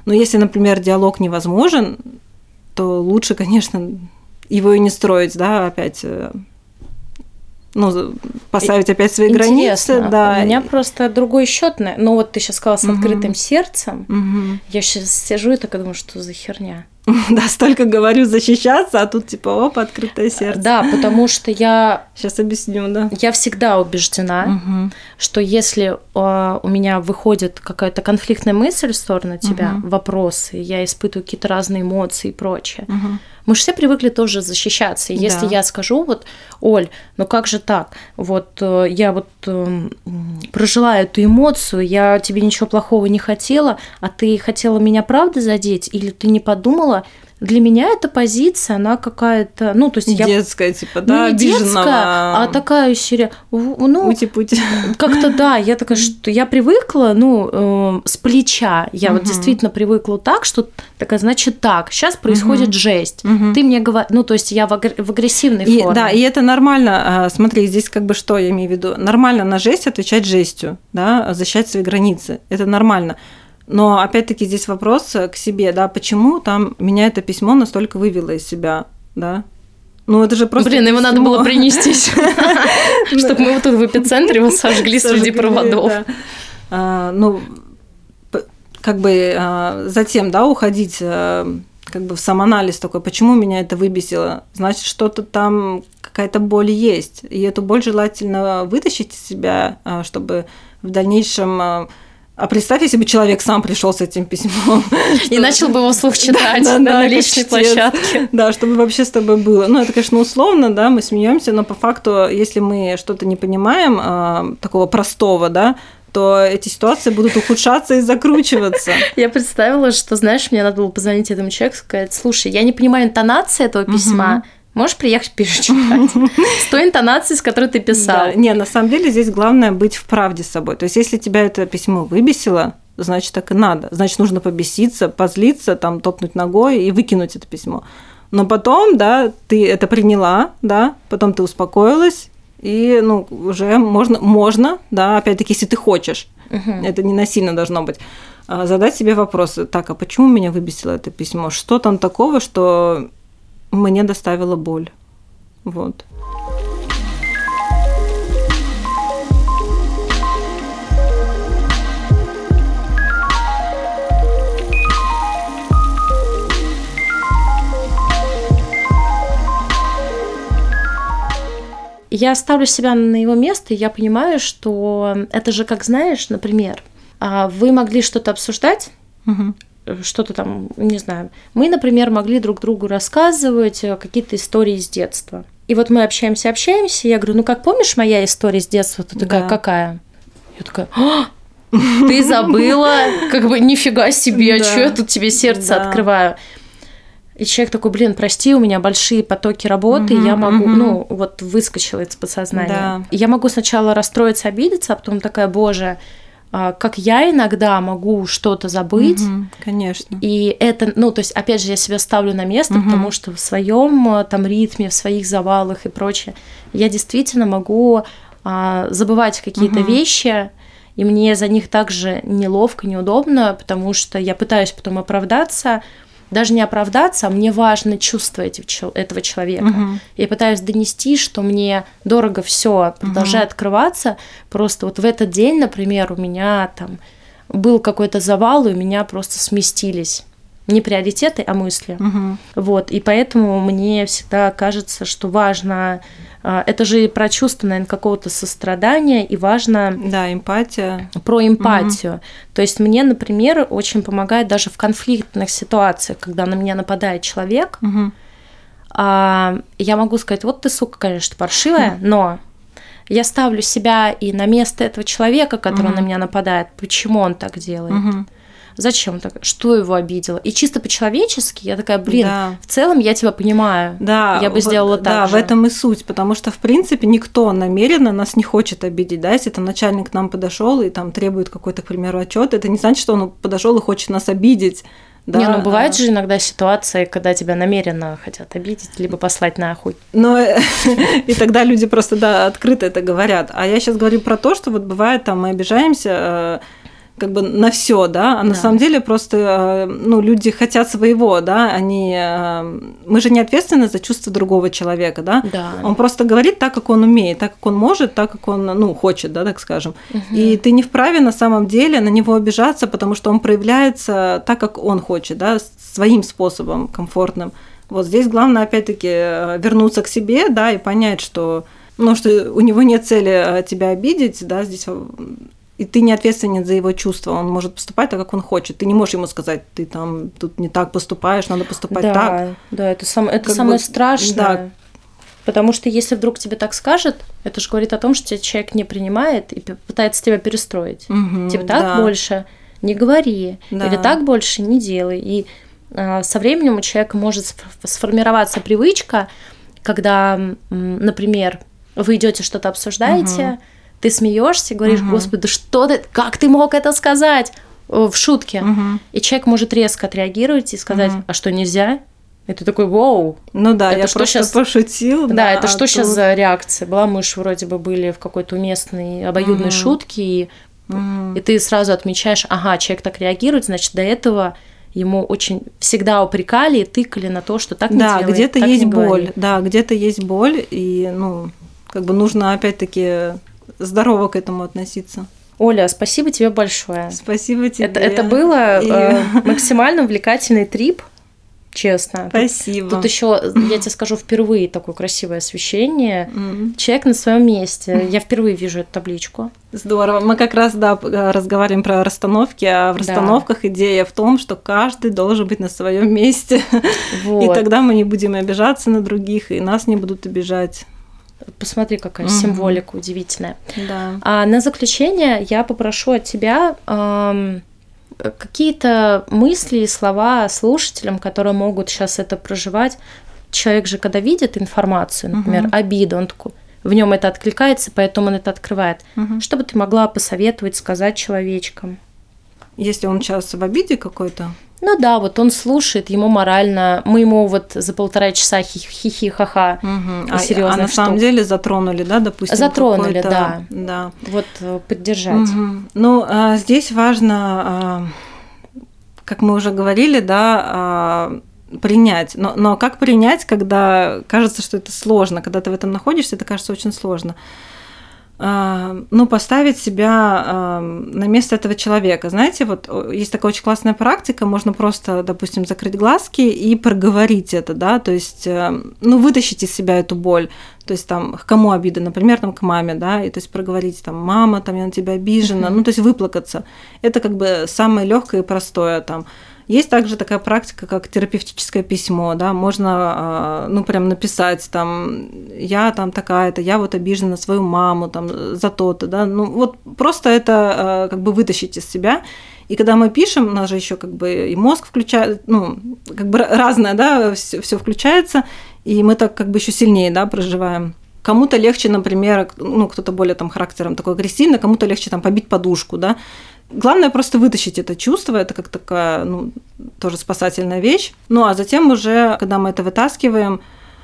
Speaker 2: Но если, например, диалог невозможен, то лучше, конечно, его и не строить, да, опять э, ну, поставить опять свои
Speaker 1: Интересно.
Speaker 2: границы. Да.
Speaker 1: У меня просто другой счет. Ну, вот ты сейчас сказала с открытым угу. сердцем.
Speaker 2: Угу.
Speaker 1: Я сейчас сижу и такая думаю, что за херня.
Speaker 2: Да, столько говорю защищаться, а тут типа оп, открытое сердце.
Speaker 1: Да, потому что я...
Speaker 2: Сейчас объясню, да.
Speaker 1: Я всегда убеждена, угу. что если э, у меня выходит какая-то конфликтная мысль в сторону тебя, угу. вопросы, я испытываю какие-то разные эмоции и прочее, угу. Мы же все привыкли тоже защищаться. И если да. я скажу, вот, Оль, ну как же так? Вот э, я вот э, прожила эту эмоцию, я тебе ничего плохого не хотела, а ты хотела меня правда задеть, или ты не подумала, для меня эта позиция, она какая-то, ну, то есть
Speaker 2: я... Детская, типа, ну, да,
Speaker 1: не детская, а такая серия, ну...
Speaker 2: Ути-пути.
Speaker 1: Как-то, да, я такая, что я привыкла, ну, э, с плеча, я угу. вот действительно привыкла так, что такая, значит, так, сейчас происходит угу. жесть, угу. ты мне говоришь, ну, то есть я в, агр... в агрессивной
Speaker 2: и,
Speaker 1: форме.
Speaker 2: Да, и это нормально, а, смотри, здесь как бы что я имею в виду, нормально на жесть отвечать жестью, да, защищать свои границы, это нормально. Но опять-таки здесь вопрос к себе, да, почему там меня это письмо настолько вывело из себя, да? Ну, это же просто.
Speaker 1: Блин, его надо было принести, чтобы мы вот тут в эпицентре его сожгли среди проводов.
Speaker 2: А, ну, как бы а, затем, да, уходить а, как бы в самоанализ такой, почему меня это выбесило, значит, что-то там, какая-то боль есть. И эту боль желательно вытащить из себя, чтобы в дальнейшем А представь, если бы человек сам пришел с этим письмом.
Speaker 1: И начал бы его вслух читать на личной площадке.
Speaker 2: Да, чтобы вообще с тобой было. Ну, это, конечно, условно, да, мы смеемся, но по факту, если мы что-то не понимаем, а, такого простого, да, то эти ситуации будут ухудшаться и закручиваться.
Speaker 1: Я представила, что, знаешь, мне надо было позвонить этому человеку и сказать, слушай, я не понимаю интонации этого письма, Можешь приехать перечитать с той интонацией, с которой ты писал. Да.
Speaker 2: Не, на самом деле здесь главное быть в правде с собой. То есть, если тебя это письмо выбесило, значит, так и надо. Значит, нужно побеситься, позлиться, там, топнуть ногой и выкинуть это письмо. Но потом, да, ты это приняла, да, потом ты успокоилась, и, ну, уже можно, можно, да, опять-таки, если ты хочешь, угу. это не насильно должно быть, а, задать себе вопросы. Так, а почему меня выбесило это письмо? Что там такого, что мне доставило боль. Вот.
Speaker 1: я ставлю себя на его место, и я понимаю, что это же, как знаешь, например, а, вы могли что-то обсуждать, угу что-то там, не знаю. Мы, например, могли друг другу рассказывать э, какие-то истории из детства. И вот мы общаемся, общаемся, и я говорю, ну как помнишь моя история из детства? Ты такая, да. какая? Я такая, а, ты забыла, как бы нифига себе, а что я тут тебе сердце открываю? И человек такой, блин, прости, у меня большие потоки работы, угу, я могу, угу. ну, вот выскочила из подсознания. Да. Я могу сначала расстроиться, обидеться, а потом такая, боже, как я иногда могу что-то забыть. Угу,
Speaker 2: конечно.
Speaker 1: И это, ну, то есть, опять же, я себя ставлю на место, угу. потому что в своем а, там ритме, в своих завалах и прочее, я действительно могу а, забывать какие-то угу. вещи, и мне за них также неловко, неудобно, потому что я пытаюсь потом оправдаться, даже не оправдаться, а мне важно чувство этого человека. Угу. Я пытаюсь донести, что мне дорого все, продолжает угу. открываться. Просто вот в этот день, например, у меня там был какой-то завал, и у меня просто сместились не приоритеты, а мысли. Угу. Вот, и поэтому мне всегда кажется, что важно это же про чувство, наверное, какого-то сострадания, и важно...
Speaker 2: Да, эмпатия.
Speaker 1: Про эмпатию. Угу. То есть мне, например, очень помогает даже в конфликтных ситуациях, когда на меня нападает человек, угу. я могу сказать, вот ты, сука, конечно, паршивая, но я ставлю себя и на место этого человека, который угу. на меня нападает, почему он так делает. Угу зачем так, что его обидело. И чисто по-человечески я такая, блин, да. в целом я тебя понимаю. Да, я бы сделала
Speaker 2: так.
Speaker 1: Да,
Speaker 2: же. в этом и суть, потому что в принципе никто намеренно нас не хочет обидеть, да, если там начальник к нам подошел и там требует какой-то, к примеру, отчет, это не значит, что он подошел и хочет нас обидеть.
Speaker 1: Да, не, ну бывает а... же иногда ситуации, когда тебя намеренно хотят обидеть, либо послать нахуй.
Speaker 2: Но и тогда люди просто да открыто это говорят. А я сейчас говорю про то, что вот бывает там мы обижаемся, э, как бы на все, да, а да. на самом деле просто, э, ну, люди хотят своего, да, они, э, мы же не ответственны за чувства другого человека, да,
Speaker 1: да.
Speaker 2: он просто говорит так, как он умеет, так, как он может, так, как он, ну, хочет, да, так скажем, угу. и ты не вправе на самом деле на него обижаться, потому что он проявляется так, как он хочет, да, своим способом комфортным. Вот здесь главное, опять-таки, э, вернуться к себе, да, и понять, что ну, что у него нет цели тебя обидеть, да, здесь и ты не ответственен за его чувства, он может поступать так, как он хочет. Ты не можешь ему сказать, ты там тут не так поступаешь, надо поступать
Speaker 1: да,
Speaker 2: так.
Speaker 1: Да, это, сам, это самое бы, страшное. Да. Потому что если вдруг тебе так скажет, это же говорит о том, что тебя человек не принимает и пытается тебя перестроить. Угу, типа так да. больше не говори, да. или так больше не делай. И э, со временем у человека может сформироваться привычка, когда, например, вы идете что-то обсуждаете, угу ты смеешься, говоришь, угу. господи, да что ты, как ты мог это сказать в шутке? Угу. И человек может резко отреагировать и сказать, угу. а что нельзя? И ты такой, вау.
Speaker 2: Ну да, это я что просто сейчас... пошутил.
Speaker 1: Да, да это а что тут... сейчас за реакция была? Мы же вроде бы были в какой-то уместной обоюдной угу. шутке, и, угу. и ты сразу отмечаешь, ага, человек так реагирует, значит, до этого ему очень всегда упрекали и тыкали на то, что так не
Speaker 2: да,
Speaker 1: делай,
Speaker 2: где-то
Speaker 1: есть
Speaker 2: боль, да, где-то есть боль, и, ну, как бы нужно опять-таки здорово к этому относиться.
Speaker 1: Оля, спасибо тебе большое.
Speaker 2: Спасибо тебе.
Speaker 1: Это, это было И... э, максимально увлекательный трип. честно.
Speaker 2: Спасибо.
Speaker 1: Тут, тут еще, я тебе скажу, впервые такое красивое освещение. Mm. Человек на своем месте. Я впервые вижу эту табличку.
Speaker 2: Здорово. Мы как раз, да, разговариваем про расстановки, а в расстановках да. идея в том, что каждый должен быть на своем месте. Вот. И тогда мы не будем обижаться на других, и нас не будут обижать.
Speaker 1: Посмотри, какая угу. символика удивительная. Да. А на заключение я попрошу от тебя эм, какие-то мысли и слова слушателям, которые могут сейчас это проживать. Человек же, когда видит информацию, например, угу. обиду, он такой, в нем это откликается, поэтому он это открывает. Угу. Что бы ты могла посоветовать, сказать человечкам?
Speaker 2: Если он сейчас в обиде какой-то?
Speaker 1: Ну да, вот он слушает, ему морально, мы ему вот за полтора часа хихи-ха-ха
Speaker 2: угу. а, а на самом деле затронули, да, допустим?
Speaker 1: Затронули, да. да. Вот э, поддержать. Угу.
Speaker 2: Ну, а, здесь важно, а, как мы уже говорили, да, а, принять. Но, но как принять, когда кажется, что это сложно, когда ты в этом находишься, это кажется очень сложно. А, ну, поставить себя а, на место этого человека. Знаете, вот есть такая очень классная практика, можно просто, допустим, закрыть глазки и проговорить это, да, то есть, э, ну, вытащить из себя эту боль, то есть там к кому обида, например, там к маме, да, и то есть проговорить там, мама, там я на тебя обижена, ну, то есть выплакаться. Это как бы самое легкое и простое там есть также такая практика, как терапевтическое письмо, да, можно, а, ну, прям написать там, я там такая-то, я вот обижена на свою маму там за то-то, да, ну, вот просто это а, как бы вытащить из себя, и когда мы пишем, у нас же еще как бы и мозг включает, ну, как бы разное, да, все, все включается, и мы так как бы еще сильнее, да, проживаем. Кому-то легче, например, ну, кто-то более там характером такой агрессивный, кому-то легче там побить подушку, да. Главное просто вытащить это чувство, это как такая, ну, тоже спасательная вещь. Ну, а затем уже, когда мы это вытаскиваем,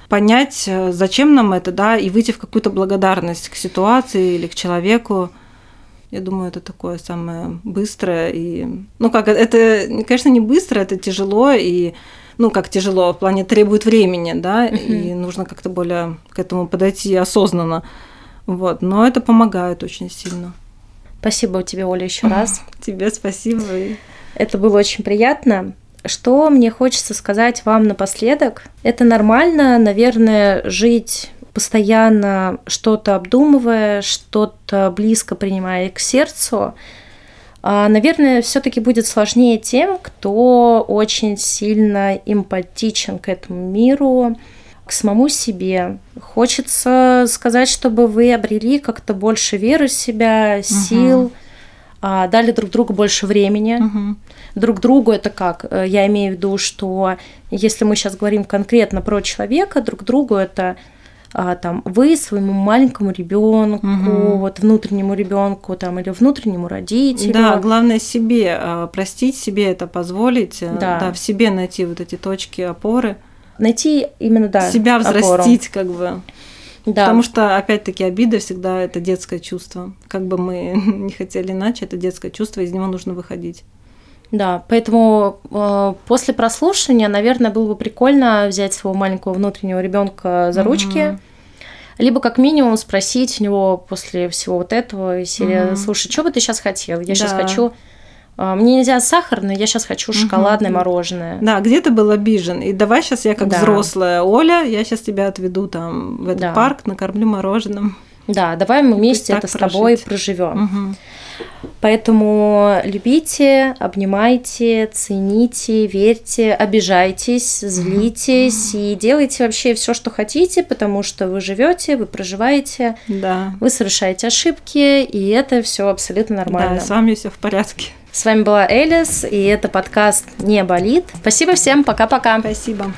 Speaker 2: понять, э, зачем нам это, да, и выйти в какую-то благодарность к ситуации или к человеку. Я думаю, это такое самое быстрое и... Ну, как, это, конечно, не быстро, это тяжело, и, ну, как тяжело, в плане требует времени, да, uh-huh. и нужно как-то более к этому подойти осознанно. Вот, но это помогает очень сильно.
Speaker 1: Спасибо тебе, Оля, еще раз.
Speaker 2: Тебе спасибо.
Speaker 1: Это было очень приятно. Что мне хочется сказать вам напоследок? Это нормально, наверное, жить постоянно что-то обдумывая, что-то близко принимая к сердцу. А, наверное, все-таки будет сложнее тем, кто очень сильно эмпатичен к этому миру, к самому себе. Хочется сказать, чтобы вы обрели как-то больше веры в себя, сил, угу. дали друг другу больше времени. Угу. Друг другу это как? Э, я имею в виду, что если мы сейчас говорим конкретно про человека, друг другу это а, там вы своему маленькому ребенку, угу. вот внутреннему ребенку там или внутреннему родителю.
Speaker 2: Да, главное себе а, простить себе это позволить, э, да. да, в себе найти вот эти точки опоры
Speaker 1: найти именно, да,
Speaker 2: Себя взрастить, опору. как бы. Да. Потому что, опять-таки, обида всегда это детское чувство. Как бы мы не хотели иначе, это детское чувство, из него нужно выходить.
Speaker 1: Да, поэтому э, после прослушивания, наверное, было бы прикольно взять своего маленького внутреннего ребенка за ручки, mm-hmm. либо как минимум спросить у него после всего вот этого серии, mm-hmm. слушай, что бы ты сейчас хотел? Я да. сейчас хочу мне нельзя сахарное, я сейчас хочу шоколадное угу. мороженое.
Speaker 2: Да, где ты был обижен? И давай сейчас я как да. взрослая Оля, я сейчас тебя отведу там в этот да. парк, накормлю мороженым.
Speaker 1: Да, давай мы вместе это с тобой проживем. Угу. Поэтому любите, обнимайте, цените, верьте, обижайтесь, злитесь mm и делайте вообще все, что хотите, потому что вы живете, вы проживаете,
Speaker 2: да.
Speaker 1: вы совершаете ошибки, и это все абсолютно нормально.
Speaker 2: Да, с вами все в порядке.
Speaker 1: С вами была Элис, и это подкаст «Не болит». Спасибо всем, пока-пока.
Speaker 2: Спасибо.